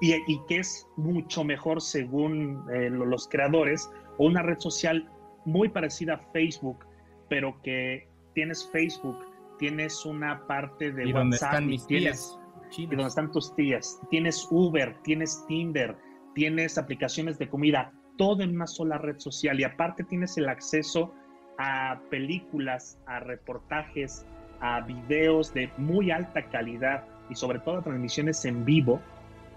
y, y que es mucho mejor según eh, los creadores, o una red social muy parecida a Facebook, pero que tienes Facebook, tienes una parte de ¿Y WhatsApp, están mis tienes, tías? y donde están tus tías, tienes Uber, tienes Tinder, tienes aplicaciones de comida, todo en una sola red social, y aparte tienes el acceso a películas, a reportajes, a videos de muy alta calidad y sobre todo a transmisiones en vivo,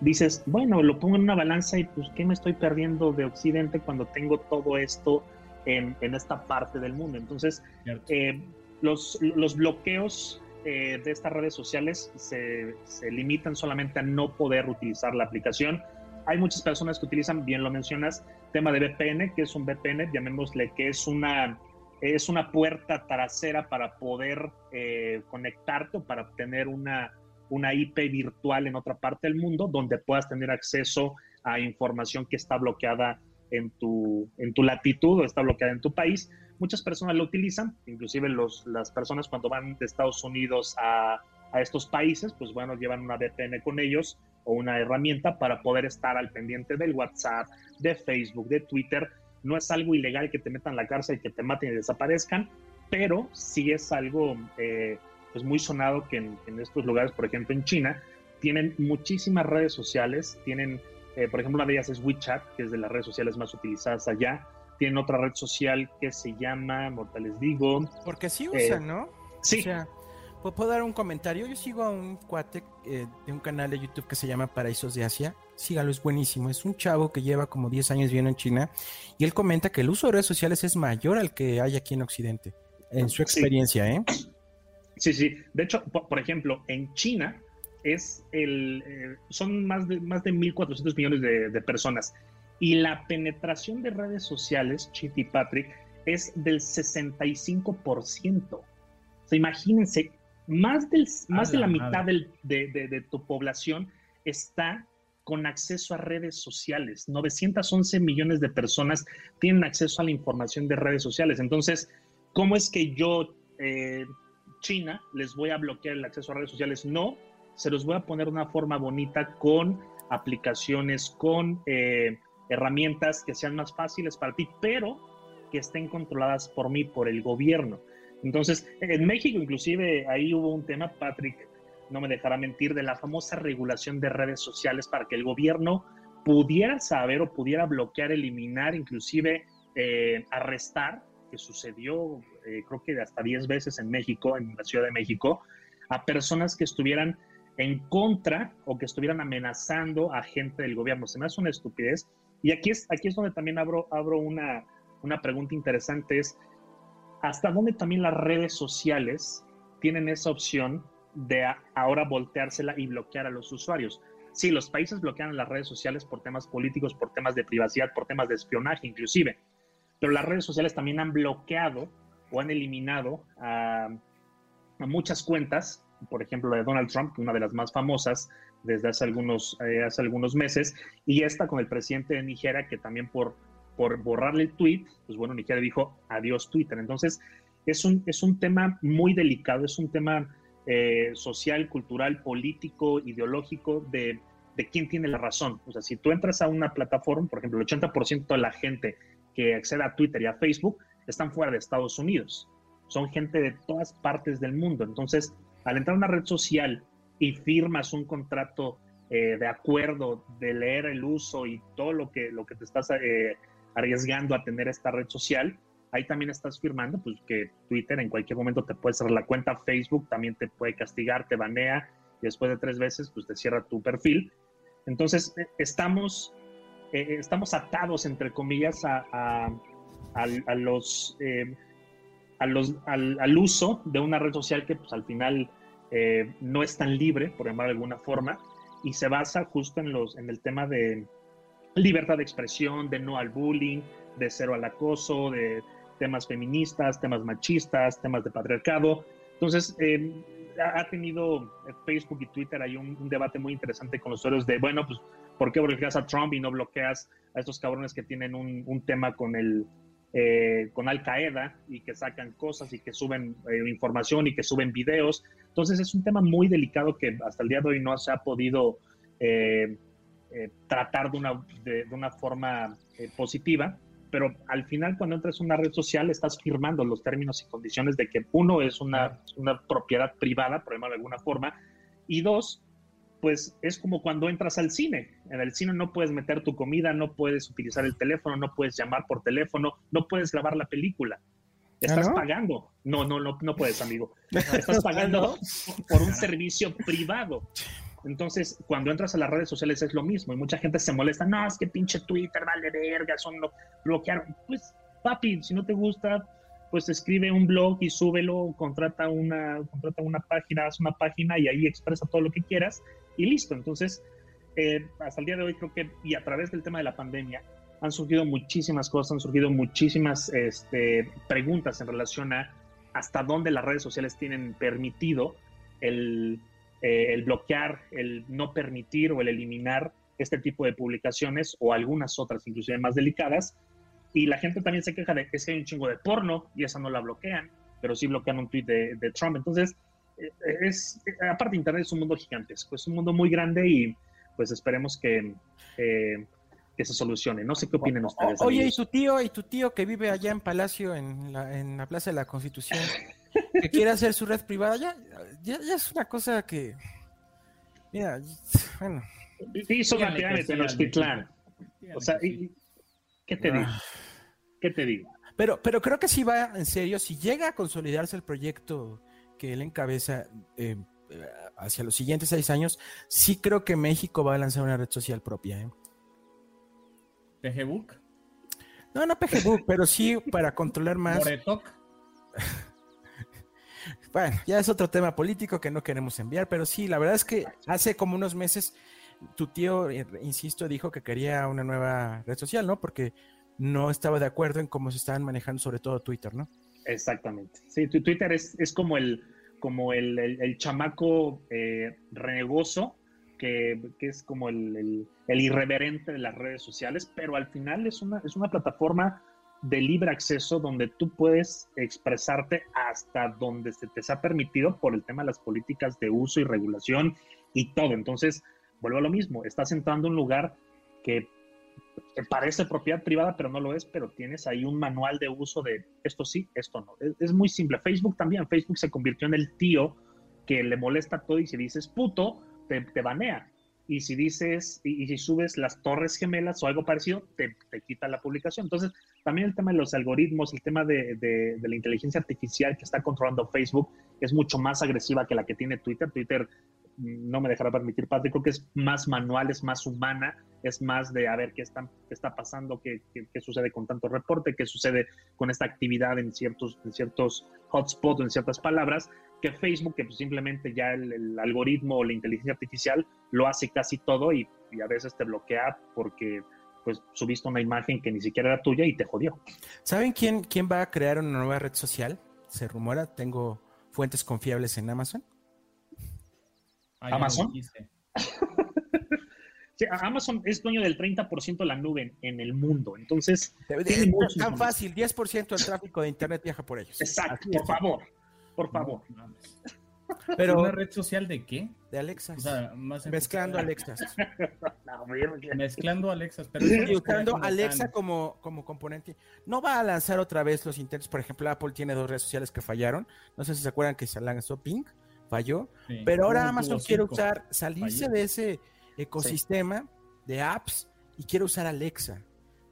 dices, bueno, lo pongo en una balanza y pues, ¿qué me estoy perdiendo de Occidente cuando tengo todo esto en, en esta parte del mundo? Entonces, eh, los, bloqueos eh, de estas redes sociales se, limitan solamente a no poder utilizar la aplicación. Hay muchas personas que utilizan, bien lo mencionas, tema de VPN, que es un VPN, llamémosle que es una es una puerta trasera para poder eh, conectarte para obtener una, una IP virtual en otra parte del mundo donde puedas tener acceso a información que está bloqueada en tu, en tu latitud o está bloqueada en tu país. Muchas personas lo utilizan, inclusive los, las personas cuando van de Estados Unidos a, a estos países, pues bueno, llevan una VPN con ellos o una herramienta para poder estar al pendiente del WhatsApp, de Facebook, de Twitter, no es algo ilegal que te metan en la cárcel y que te maten y desaparezcan, pero sí es algo eh, pues muy sonado que en, en, estos lugares, por ejemplo en China, tienen muchísimas redes sociales, tienen, eh, por ejemplo, una de ellas es WeChat, que es de las redes sociales más utilizadas allá, tienen otra red social que se llama, ahorita les digo... Porque sí usan, eh, ¿no? Sí. O sea, ¿Puedo dar un comentario? Yo sigo a un cuate eh, de un canal de YouTube que se llama Paraísos de Asia. Sígalo, es buenísimo. Es un chavo que lleva como 10 años viviendo en China y él comenta que el uso de redes sociales es mayor al que hay aquí en Occidente, en su experiencia, sí. ¿eh? Sí, sí. De hecho, por, por ejemplo, en China es el, eh, son más de, más de 1.400 millones de, de, personas y la penetración de redes sociales, Chiti Patrick, es del 65%. O sea, imagínense, más, del, más de la mitad del, de, de, de, tu población está con acceso a redes sociales. 911 millones de personas tienen acceso a la información de redes sociales. Entonces, ¿cómo es que yo, eh, China, les voy a bloquear el acceso a redes sociales? No, se los voy a poner de una forma bonita con aplicaciones, con eh, herramientas que sean más fáciles para ti, pero que estén controladas por mí, por el gobierno. Entonces, en México inclusive ahí hubo un tema, Patrick no me dejará mentir, de la famosa regulación de redes sociales para que el gobierno pudiera saber o pudiera bloquear, eliminar, inclusive eh, arrestar, que sucedió eh, creo que hasta 10 veces en México, en la Ciudad de México, a personas que estuvieran en contra o que estuvieran amenazando a gente del gobierno. Se me hace una estupidez. Y aquí es, aquí es donde también abro, abro una, una pregunta interesante, es hasta dónde también las redes sociales tienen esa opción de ahora volteársela y bloquear a los usuarios. Sí, los países bloquean las redes sociales por temas políticos, por temas de privacidad, por temas de espionaje inclusive, pero las redes sociales también han bloqueado o han eliminado a, a muchas cuentas, por ejemplo la de Donald Trump, una de las más famosas desde hace algunos, eh, hace algunos meses, y esta con el presidente de Nigeria, que también por por borrarle el tweet, pues bueno, Nigeria dijo adiós Twitter. Entonces, es un, es un tema muy delicado, es un tema eh, social, cultural, político, ideológico de, de, quién tiene la razón. O sea, si tú entras a una plataforma, por ejemplo, el 80% de la gente que accede a Twitter y a Facebook están fuera de Estados Unidos. Son gente de todas partes del mundo. Entonces, al entrar a una red social y firmas un contrato eh, de acuerdo de leer el uso y todo lo que, lo que te estás eh, arriesgando a tener esta red social, ahí también estás firmando pues que Twitter en cualquier momento te puede cerrar la cuenta, Facebook también te puede castigar, te banea y después de tres veces pues te cierra tu perfil. Entonces estamos, eh, estamos atados entre comillas a, a, los, a los al, al, uso de una red social que pues al final eh, no es tan libre, por llamar de alguna forma, y se basa justo en, los, en el tema de libertad de expresión, de no al bullying, de cero al acoso, de temas feministas, temas machistas, temas de patriarcado. Entonces, eh, ha tenido Facebook y Twitter hay un, un, debate muy interesante con los usuarios de, bueno, pues, ¿por qué bloqueas a Trump y no bloqueas a estos cabrones que tienen un, un tema con el eh, con Al Qaeda y que sacan cosas y que suben eh, información y que suben videos? Entonces es un tema muy delicado que hasta el día de hoy no se ha podido eh, eh, tratar de una, de, una forma eh, positiva pero al final cuando entras en una red social estás firmando los términos y condiciones de que uno es una, una propiedad privada, por ejemplo, de alguna forma, y dos, pues es como cuando entras al cine. En el cine no puedes meter tu comida, no puedes utilizar el teléfono, no puedes llamar por teléfono, no puedes grabar la película. Estás ¿Ah, no? pagando. No, no, no, no puedes, amigo. Estás pagando por un servicio privado. Entonces, cuando entras a las redes sociales es lo mismo y mucha gente se molesta, no, es que pinche Twitter, vale verga, son lo bloquearon. Pues, papi, si no te gusta, pues escribe un blog y súbelo, contrata una, contrata una página, haz una página y ahí expresa todo lo que quieras y listo. Entonces, eh, hasta el día de hoy creo que, y a través del tema de la pandemia, han surgido muchísimas cosas, han surgido muchísimas este, preguntas en relación a hasta dónde las redes sociales tienen permitido el eh, el bloquear, el no permitir o el eliminar este tipo de publicaciones o algunas otras, inclusive más delicadas. Y la gente también se queja de que hay un chingo de porno y esa no la bloquean, pero sí bloquean un tweet de, Trump. Entonces, es, aparte, Internet es un mundo gigantesco, es un mundo muy grande y pues esperemos que, eh, que se solucione. No sé qué opinan ustedes. Oye, amigos. y tu tío, y tu tío que vive allá en Palacio, en la, en la Plaza de la Constitución, que quiere hacer su red privada, ya, ya, ya es una cosa que. Mira, bueno. Hizo una pirámide en Tenochtitlán. O sea, ¿qué te digo? ¿Qué te digo? Pero, pero creo que sí va en serio. Si llega a consolidarse el proyecto que él encabeza eh, hacia los siguientes seis años, sí creo que México va a lanzar una red social propia. ¿eh? ¿PGBook? No, no PGBook, pero sí para controlar más. Bueno, ya es otro tema político que no queremos enviar, pero sí, la verdad es que hace como unos meses tu tío, eh, insisto, dijo que quería una nueva red social, ¿no? Porque no estaba de acuerdo en cómo se estaban manejando sobre todo Twitter, ¿no? Exactamente. Sí, Twitter es, es como el como el, el, chamaco eh, renegoso, que, que, es como el, el, irreverente de las redes sociales, pero al final es una, es una plataforma de libre acceso donde tú puedes expresarte hasta donde se te ha permitido por el tema de las políticas de uso y regulación y todo. Entonces, vuelvo a lo mismo, estás entrando a un lugar que parece propiedad privada, pero no lo es, pero tienes ahí un manual de uso de esto sí, esto no. Es, muy simple. Facebook también, Facebook se convirtió en el tío que le molesta todo y si dices puto, te, te banea y si dices y, si subes las torres gemelas o algo parecido, te, te, quita la publicación. Entonces, también el tema de los algoritmos, el tema de, de, la inteligencia artificial que está controlando Facebook es mucho más agresiva que la que tiene Twitter. Twitter no me dejará permitir, Patrick, creo que es más manual, es más humana, es más de a ver qué está, qué está pasando, qué, qué, qué sucede con tanto reporte, qué sucede con esta actividad en ciertos, en ciertos hotspots, en ciertas palabras, que Facebook, que pues simplemente ya el, algoritmo o la inteligencia artificial lo hace casi todo y, y, a veces te bloquea porque pues subiste una imagen que ni siquiera era tuya y te jodió. ¿Saben quién, quién va a crear una nueva red social? Se rumora, tengo fuentes confiables en Amazon. Ay, Amazon. sí, Amazon es dueño del 30% de la nube en, en el mundo, entonces... Es tan fácil, 10% del tráfico de Internet viaja por ellos. Exacto, por favor por favor. No, Pero, ¿Una red social de qué? De Alexa. O sea, más Mezclando Alexas. Mezclando Alexas. Pero y usando Alexa como, como componente. No va a lanzar otra vez los intentos. Por ejemplo, Apple tiene dos redes sociales que fallaron. No sé si se acuerdan que se lanzó Pink, falló. Sí, pero ahora Amazon quiere usar, salirse falló. de ese ecosistema sí. de apps y quiere usar Alexa.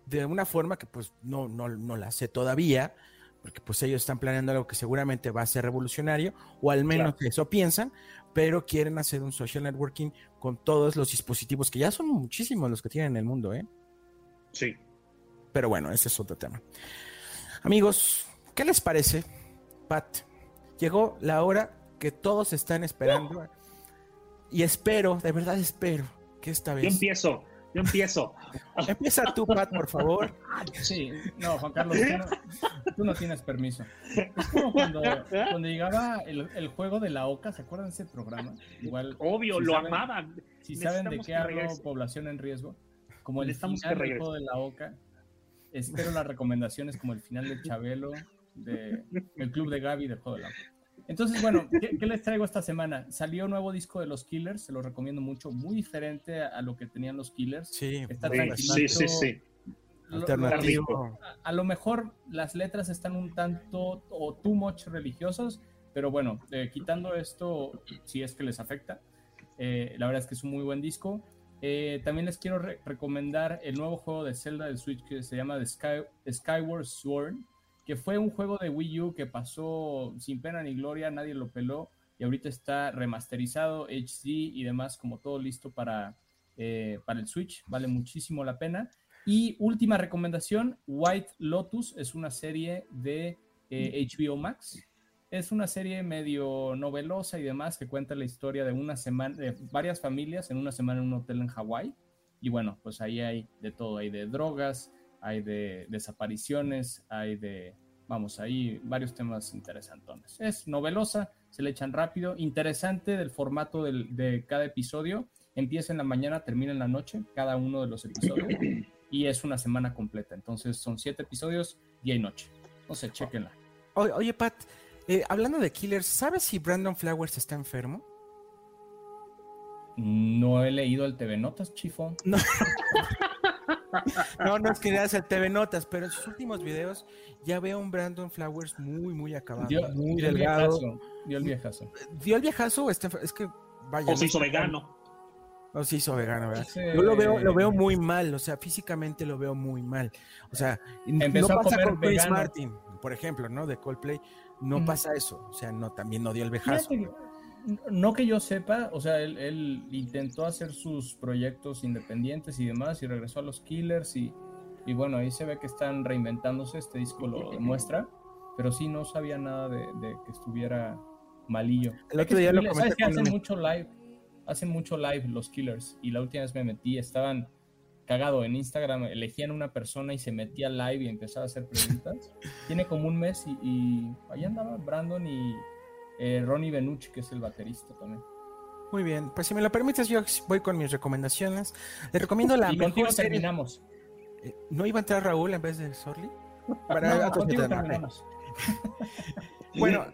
De una forma que pues no, no, no la sé todavía porque pues ellos están planeando algo que seguramente va a ser revolucionario, o al menos claro. eso piensan, pero quieren hacer un social networking con todos los dispositivos, que ya son muchísimos los que tienen en el mundo, ¿eh? Sí. Pero bueno, ese es otro tema. Amigos, ¿qué les parece? Pat, llegó la hora que todos están esperando. Y espero, de verdad espero, que esta vez. Yo empiezo, yo empiezo. Empieza tú, Pat, por favor. Sí, no, Juan Carlos, tú no, tú no tienes permiso. Es como cuando, cuando llegaba el, el juego de la OCA, ¿se acuerdan de ese programa? Igual. Obvio, si lo saben- amaban. Si saben de qué hablo, población en riesgo, como el Necesitamos final del juego de la OCA, espero las recomendaciones como el final de Chabelo, de el club de Gaby del juego de la OCA. Entonces, bueno, ¿qué, qué les traigo esta semana? Salió nuevo disco de los Killers, se lo recomiendo mucho, muy diferente a, a lo que tenían los Killers. Sí, Está. Sí, sí, sí. Alternativo. a lo mejor las letras están un tanto o too much religiosas, pero bueno, eh, quitando esto, si es que les afecta, eh, la verdad es que es un muy buen disco. Eh, también les quiero re- recomendar el nuevo juego de Zelda de Switch que se llama The Sky, Skyward Sword, que fue un juego de Wii U que pasó sin pena ni gloria, nadie lo peló y ahorita está remasterizado, HD y demás, como todo listo para, eh, para el Switch, vale muchísimo la pena. Y última recomendación, White Lotus es una serie de eh, HBO Max. Es una serie medio novelosa y demás que cuenta la historia de una semana, de varias familias en una semana en un hotel en Hawái. Y bueno, pues ahí hay de todo, hay de drogas, hay de desapariciones, hay de, vamos, ahí varios temas interesantones. Es novelosa, se le echan rápido, interesante del formato del- de cada episodio. Empieza en la mañana, termina en la noche, cada uno de los episodios. Y es una semana completa. Entonces son siete episodios, día y noche. No sé, chequenla. Oye, oye, Pat, eh, hablando de Killers, ¿sabes si Brandon Flowers está enfermo? No he leído el TV Notas, chifo. No. No, no es que el TV Notas, pero en sus últimos videos ya veo un Brandon Flowers muy, muy acabado, Dio, muy dio el delgado. viejazo. Dio el viejazo. ¿Dio el viejazo enfer- Es que, vaya. O se hizo vegano. O se hizo vegano, ¿verdad? Sí. Yo lo veo, lo veo muy mal, o sea, físicamente lo veo muy mal. O sea, Empezó no a pasa comer con Chris vegano. Martin, por ejemplo, ¿no? De Coldplay, no Ujú. pasa eso. O sea, no, también no dio el vejazo. Fíjate No que yo sepa, o sea, él, él intentó hacer sus proyectos independientes y demás y regresó a los Killers y, y bueno, ahí se ve que están reinventándose, este disco lo demuestra, pero sí no sabía nada de, de que estuviera malillo. El otro día lo comenté ¿sabes que con hacen mucho live, hacen mucho live los Killers y la última vez me metí, estaban cagado en Instagram, elegían una persona y se metía live y empezaba a hacer preguntas. Tiene como un mes y, y ahí andaba Brandon y eh, Ronnie Benucci, que es el baterista también. Muy bien, pues si me lo permites, yo voy con mis recomendaciones. Le recomiendo la y contigo mejor serie. terminamos. Eh, ¿No iba a entrar Raúl en vez de Sorli? Para No, otro Bueno,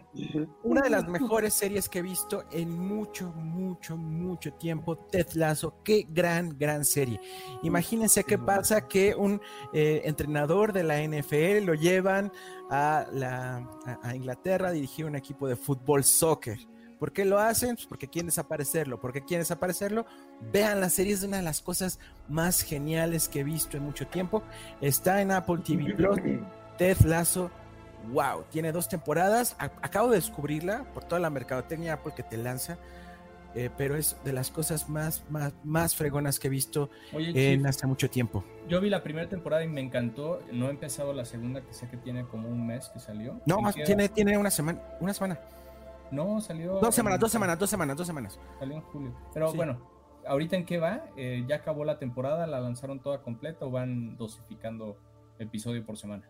una de las mejores series que he visto en mucho, mucho, mucho tiempo, Ted Lasso. Qué gran, gran serie. Imagínense qué pasa que un eh, entrenador de la NFL lo llevan a, la, a, a Inglaterra a dirigir un equipo de fútbol soccer. ¿Por qué lo hacen? Pues porque quieren desaparecerlo. ¿Por qué quieren desaparecerlo? Vean, la serie es una de las cosas más geniales que he visto en mucho tiempo. Está en Apple TV Plus. Ted Lasso wow, tiene dos temporadas. A- acabo de descubrirla por toda la mercadotecnia Apple que te lanza, eh, pero es de las cosas más, más, más fregonas que he visto Oye, en Chief, hace mucho tiempo. yo vi la primera temporada y me encantó. No he empezado la segunda, que sé que tiene como un mes que salió. No, ¿En más qué- tiene, tiene una semana, una semana, No, salió. dos semanas, en- dos semanas, dos semanas, dos semanas. Salió en julio. Pero Sí. bueno, ¿ahorita en qué va? Eh, ¿Ya acabó la temporada? ¿La lanzaron toda completa o van dosificando episodio por semana?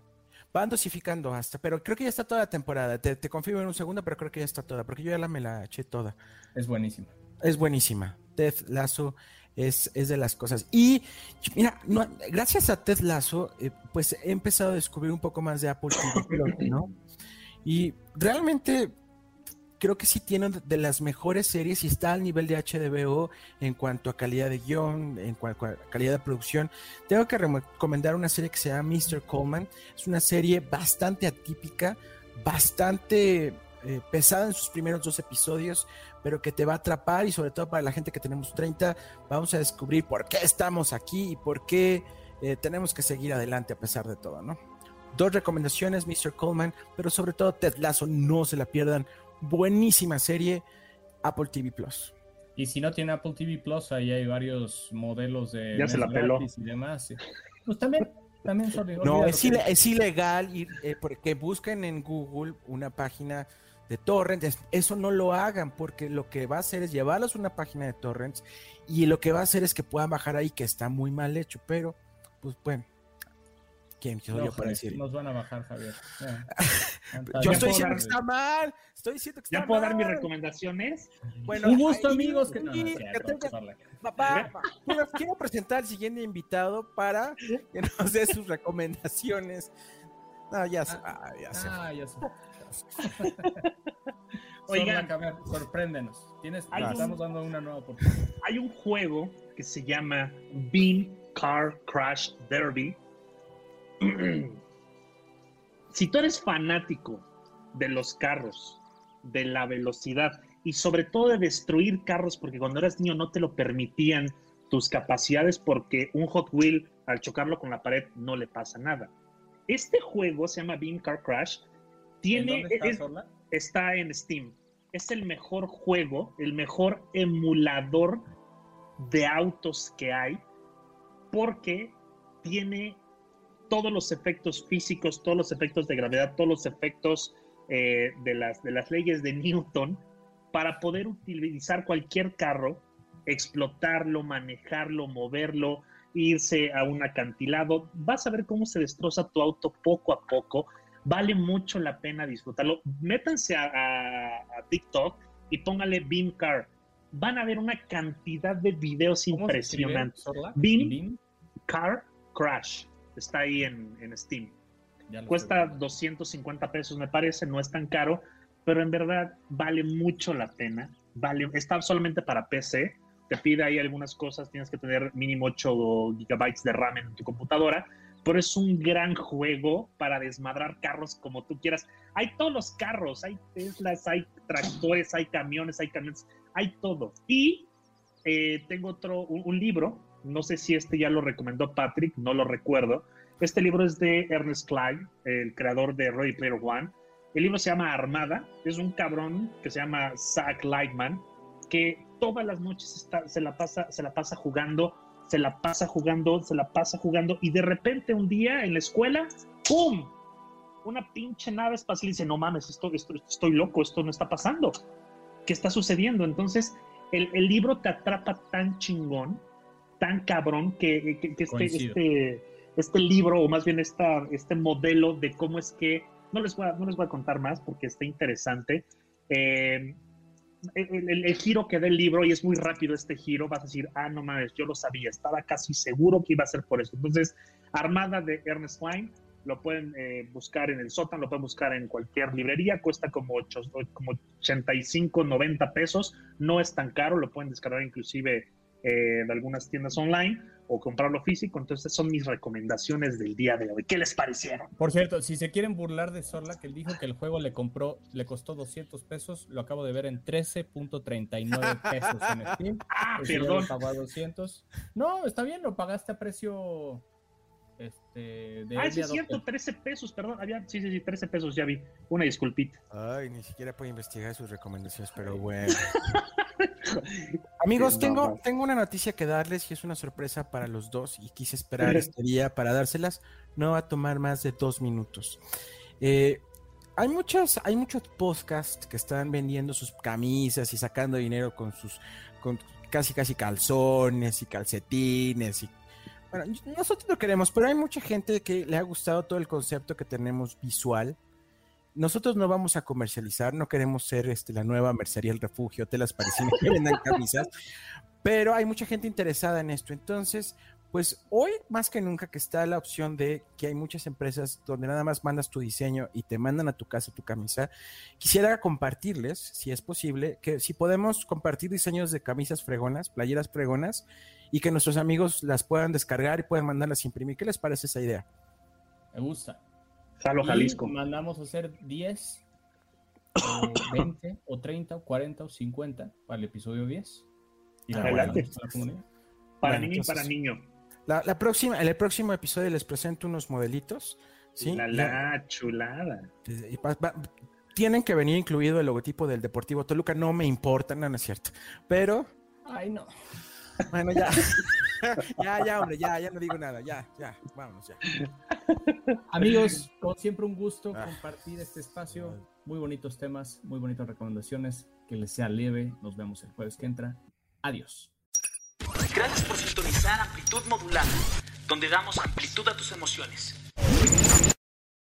Van dosificando hasta, pero creo que ya está toda la temporada. Te, te confirmo en un segundo, pero creo que ya está toda, porque yo ya la me la eché toda. Es buenísima. Es buenísima. Ted Lasso es, es de las cosas. Y mira, no- gracias a Ted Lasso, eh, pues he empezado a descubrir un poco más de Apple TV ¿no? Y realmente creo que sí tiene de las mejores series y está al nivel de HBO en cuanto a calidad de guion, en cuanto a calidad de producción. Tengo que recomendar una serie que se llama Mr. Coleman. Es una serie bastante atípica, bastante eh, pesada en sus primeros dos episodios, pero que te va a atrapar y sobre todo para la gente que tenemos 30, vamos a descubrir por qué estamos aquí y por qué eh, tenemos que seguir adelante a pesar de todo. Dos recomendaciones, Mr. Coleman, pero sobre todo Ted Lasso, no se la pierdan. Buenísima serie, Apple TV Plus. Y si no tiene Apple TV Plus, ahí hay varios modelos de Ya se la peló. y demás. Pues también, También son No, es ilegal ir, eh, porque busquen en Google una página de torrents. Eso no lo hagan porque lo que va a hacer es llevarlos a una página de torrents y lo que va a hacer es que puedan bajar ahí que está muy mal hecho, pero pues bueno. ¿Quién soy No, yo para Javier, decir? Nos van a bajar, Javier. Ya. Yo Ya estoy diciendo dar- que está mal. Estoy diciendo que está ¿Ya puedo dar mis recomendaciones? Bueno, Un gusto, ahí- amigos. Que no, no es sí, cierto, que tenga- Sorla. Va- va- va. Quiero, presentar al siguiente invitado para que nos dé sus recomendaciones. No, ya se, ah, ya se Ah, ya sé. Oigan. Sorla, a ver, sorpréndenos. Tienes, un- estamos dando una nueva oportunidad. Hay un juego que se llama Beam Car Crash Derby. si tú eres fanático de los carros, de la velocidad y sobre todo de destruir carros, porque cuando eras niño no te lo permitían tus capacidades porque un Hot Wheel al chocarlo con la pared no le pasa nada. Este juego se llama Beam Car Crash. ¿En Tiene, dónde está es- está en Steam. Es el mejor juego, el mejor emulador de autos que hay, porque tiene todos los efectos físicos, todos los efectos de gravedad, todos los efectos eh, de, las, de las leyes de Newton para poder utilizar cualquier carro, explotarlo, manejarlo, moverlo, irse a un acantilado. Vas a ver cómo se destroza tu auto poco a poco. Vale mucho la pena disfrutarlo. Métanse a, a- a TikTok y póngale Beam Car. Van a ver una cantidad de videos ¿Cómo se escribe, impresionantes. Beam. Beam. Car Crash. Está ahí en, en Steam. Cuesta estoy 250 pesos, me parece, no es tan caro, pero en verdad vale mucho la pena. Vale, está solamente para PC. Te pide ahí algunas cosas, tienes que tener mínimo 8 gigabytes de RAM en tu computadora, pero es un gran juego para desmadrar carros como tú quieras. Hay todos los carros, hay Teslas, hay tractores, hay camiones, hay camiones, hay todo. Y eh, tengo otro, un, un libro, no sé si este ya lo recomendó Patrick, no lo recuerdo. Este libro es de Ernest Cline, el creador de Ready Player One. El libro se llama Armada, es un cabrón que se llama Zach Lightman, que todas las noches se, la pasa, se la pasa jugando, se la pasa jugando, se la pasa jugando, y de repente un día en la escuela, ¡pum! Una pinche nave espacial y dice, no mames, esto- estoy loco, esto no está pasando. ¿Qué está sucediendo? Entonces, el, el libro te atrapa tan chingón, tan cabrón, que, que- que este, este, este libro, o más bien esta, este modelo de cómo es que, no les voy a, no les voy a contar más porque está interesante. Eh, el, el- el giro que da el libro, y es muy rápido este giro, vas a decir, ah, no mames, yo lo sabía, estaba casi seguro que iba a ser por eso. Entonces, Armada de Ernest Klein, lo pueden eh, buscar en el sótano, lo pueden buscar en cualquier librería, cuesta como, como 85, 90 pesos, no es tan caro, lo pueden descargar inclusive eh, de algunas tiendas online o comprarlo físico, entonces son mis recomendaciones del día de hoy. ¿Qué les parecieron? Por cierto, si se quieren burlar de Sorla, que él dijo que el juego le compró, le costó 200 pesos, lo acabo de ver en 13.39 pesos en Steam. Ah, perdón. lo pagó a 200. No, está bien, lo pagaste a precio este, de Ah, sí es cierto, Adopter. 13 pesos, perdón. Había, sí, sí, sí, 13 pesos, ya vi. Una disculpita. Ay, ni siquiera puedo investigar sus recomendaciones, pero bueno. Amigos, tengo, no. tengo una noticia que darles y es una sorpresa para los dos y quise esperar este día para dárselas. No va a tomar más de dos minutos. Eh, hay muchas, hay muchos podcasts que están vendiendo sus camisas y sacando dinero con sus, con casi casi calzones y calcetines y bueno, nosotros lo queremos, pero hay mucha gente que le ha gustado todo el concepto que tenemos visual. Nosotros no vamos a comercializar, no queremos ser este, la nueva mercería El Refugio, telas parecidas que vendan camisas, pero hay mucha gente interesada en esto. Entonces, pues hoy más que nunca que está la opción de que hay muchas empresas donde nada más mandas tu diseño y te mandan a tu casa tu camisa, quisiera compartirles, si es posible, que si podemos compartir diseños de camisas fregonas, playeras fregonas, y que nuestros amigos las puedan descargar y puedan mandarlas a imprimir. ¿Qué les parece esa idea? Me gusta. Jalo Y Jalisco. mandamos a hacer 10, o 20, o 30, o 40, o 50 para el episodio 10. Y la Adelante. Para Bueno, niño y para niño. La, la próxima, en el próximo episodio les presento unos modelitos. ¿sí? La, la chulada. Y pa- pa- tienen que venir incluido el logotipo del Deportivo Toluca. No me importa, no, no es cierto. Pero, Ay, no. bueno, ya. ya, ya, hombre, ya, ya no digo nada, ya, ya, vámonos ya. Amigos, como siempre un gusto Ah. compartir este espacio. Muy bonitos temas, muy bonitas recomendaciones. Que les sea leve. Nos vemos el jueves que entra. Adiós. Gracias por sintonizar Amplitud Modulada, donde damos amplitud a tus emociones.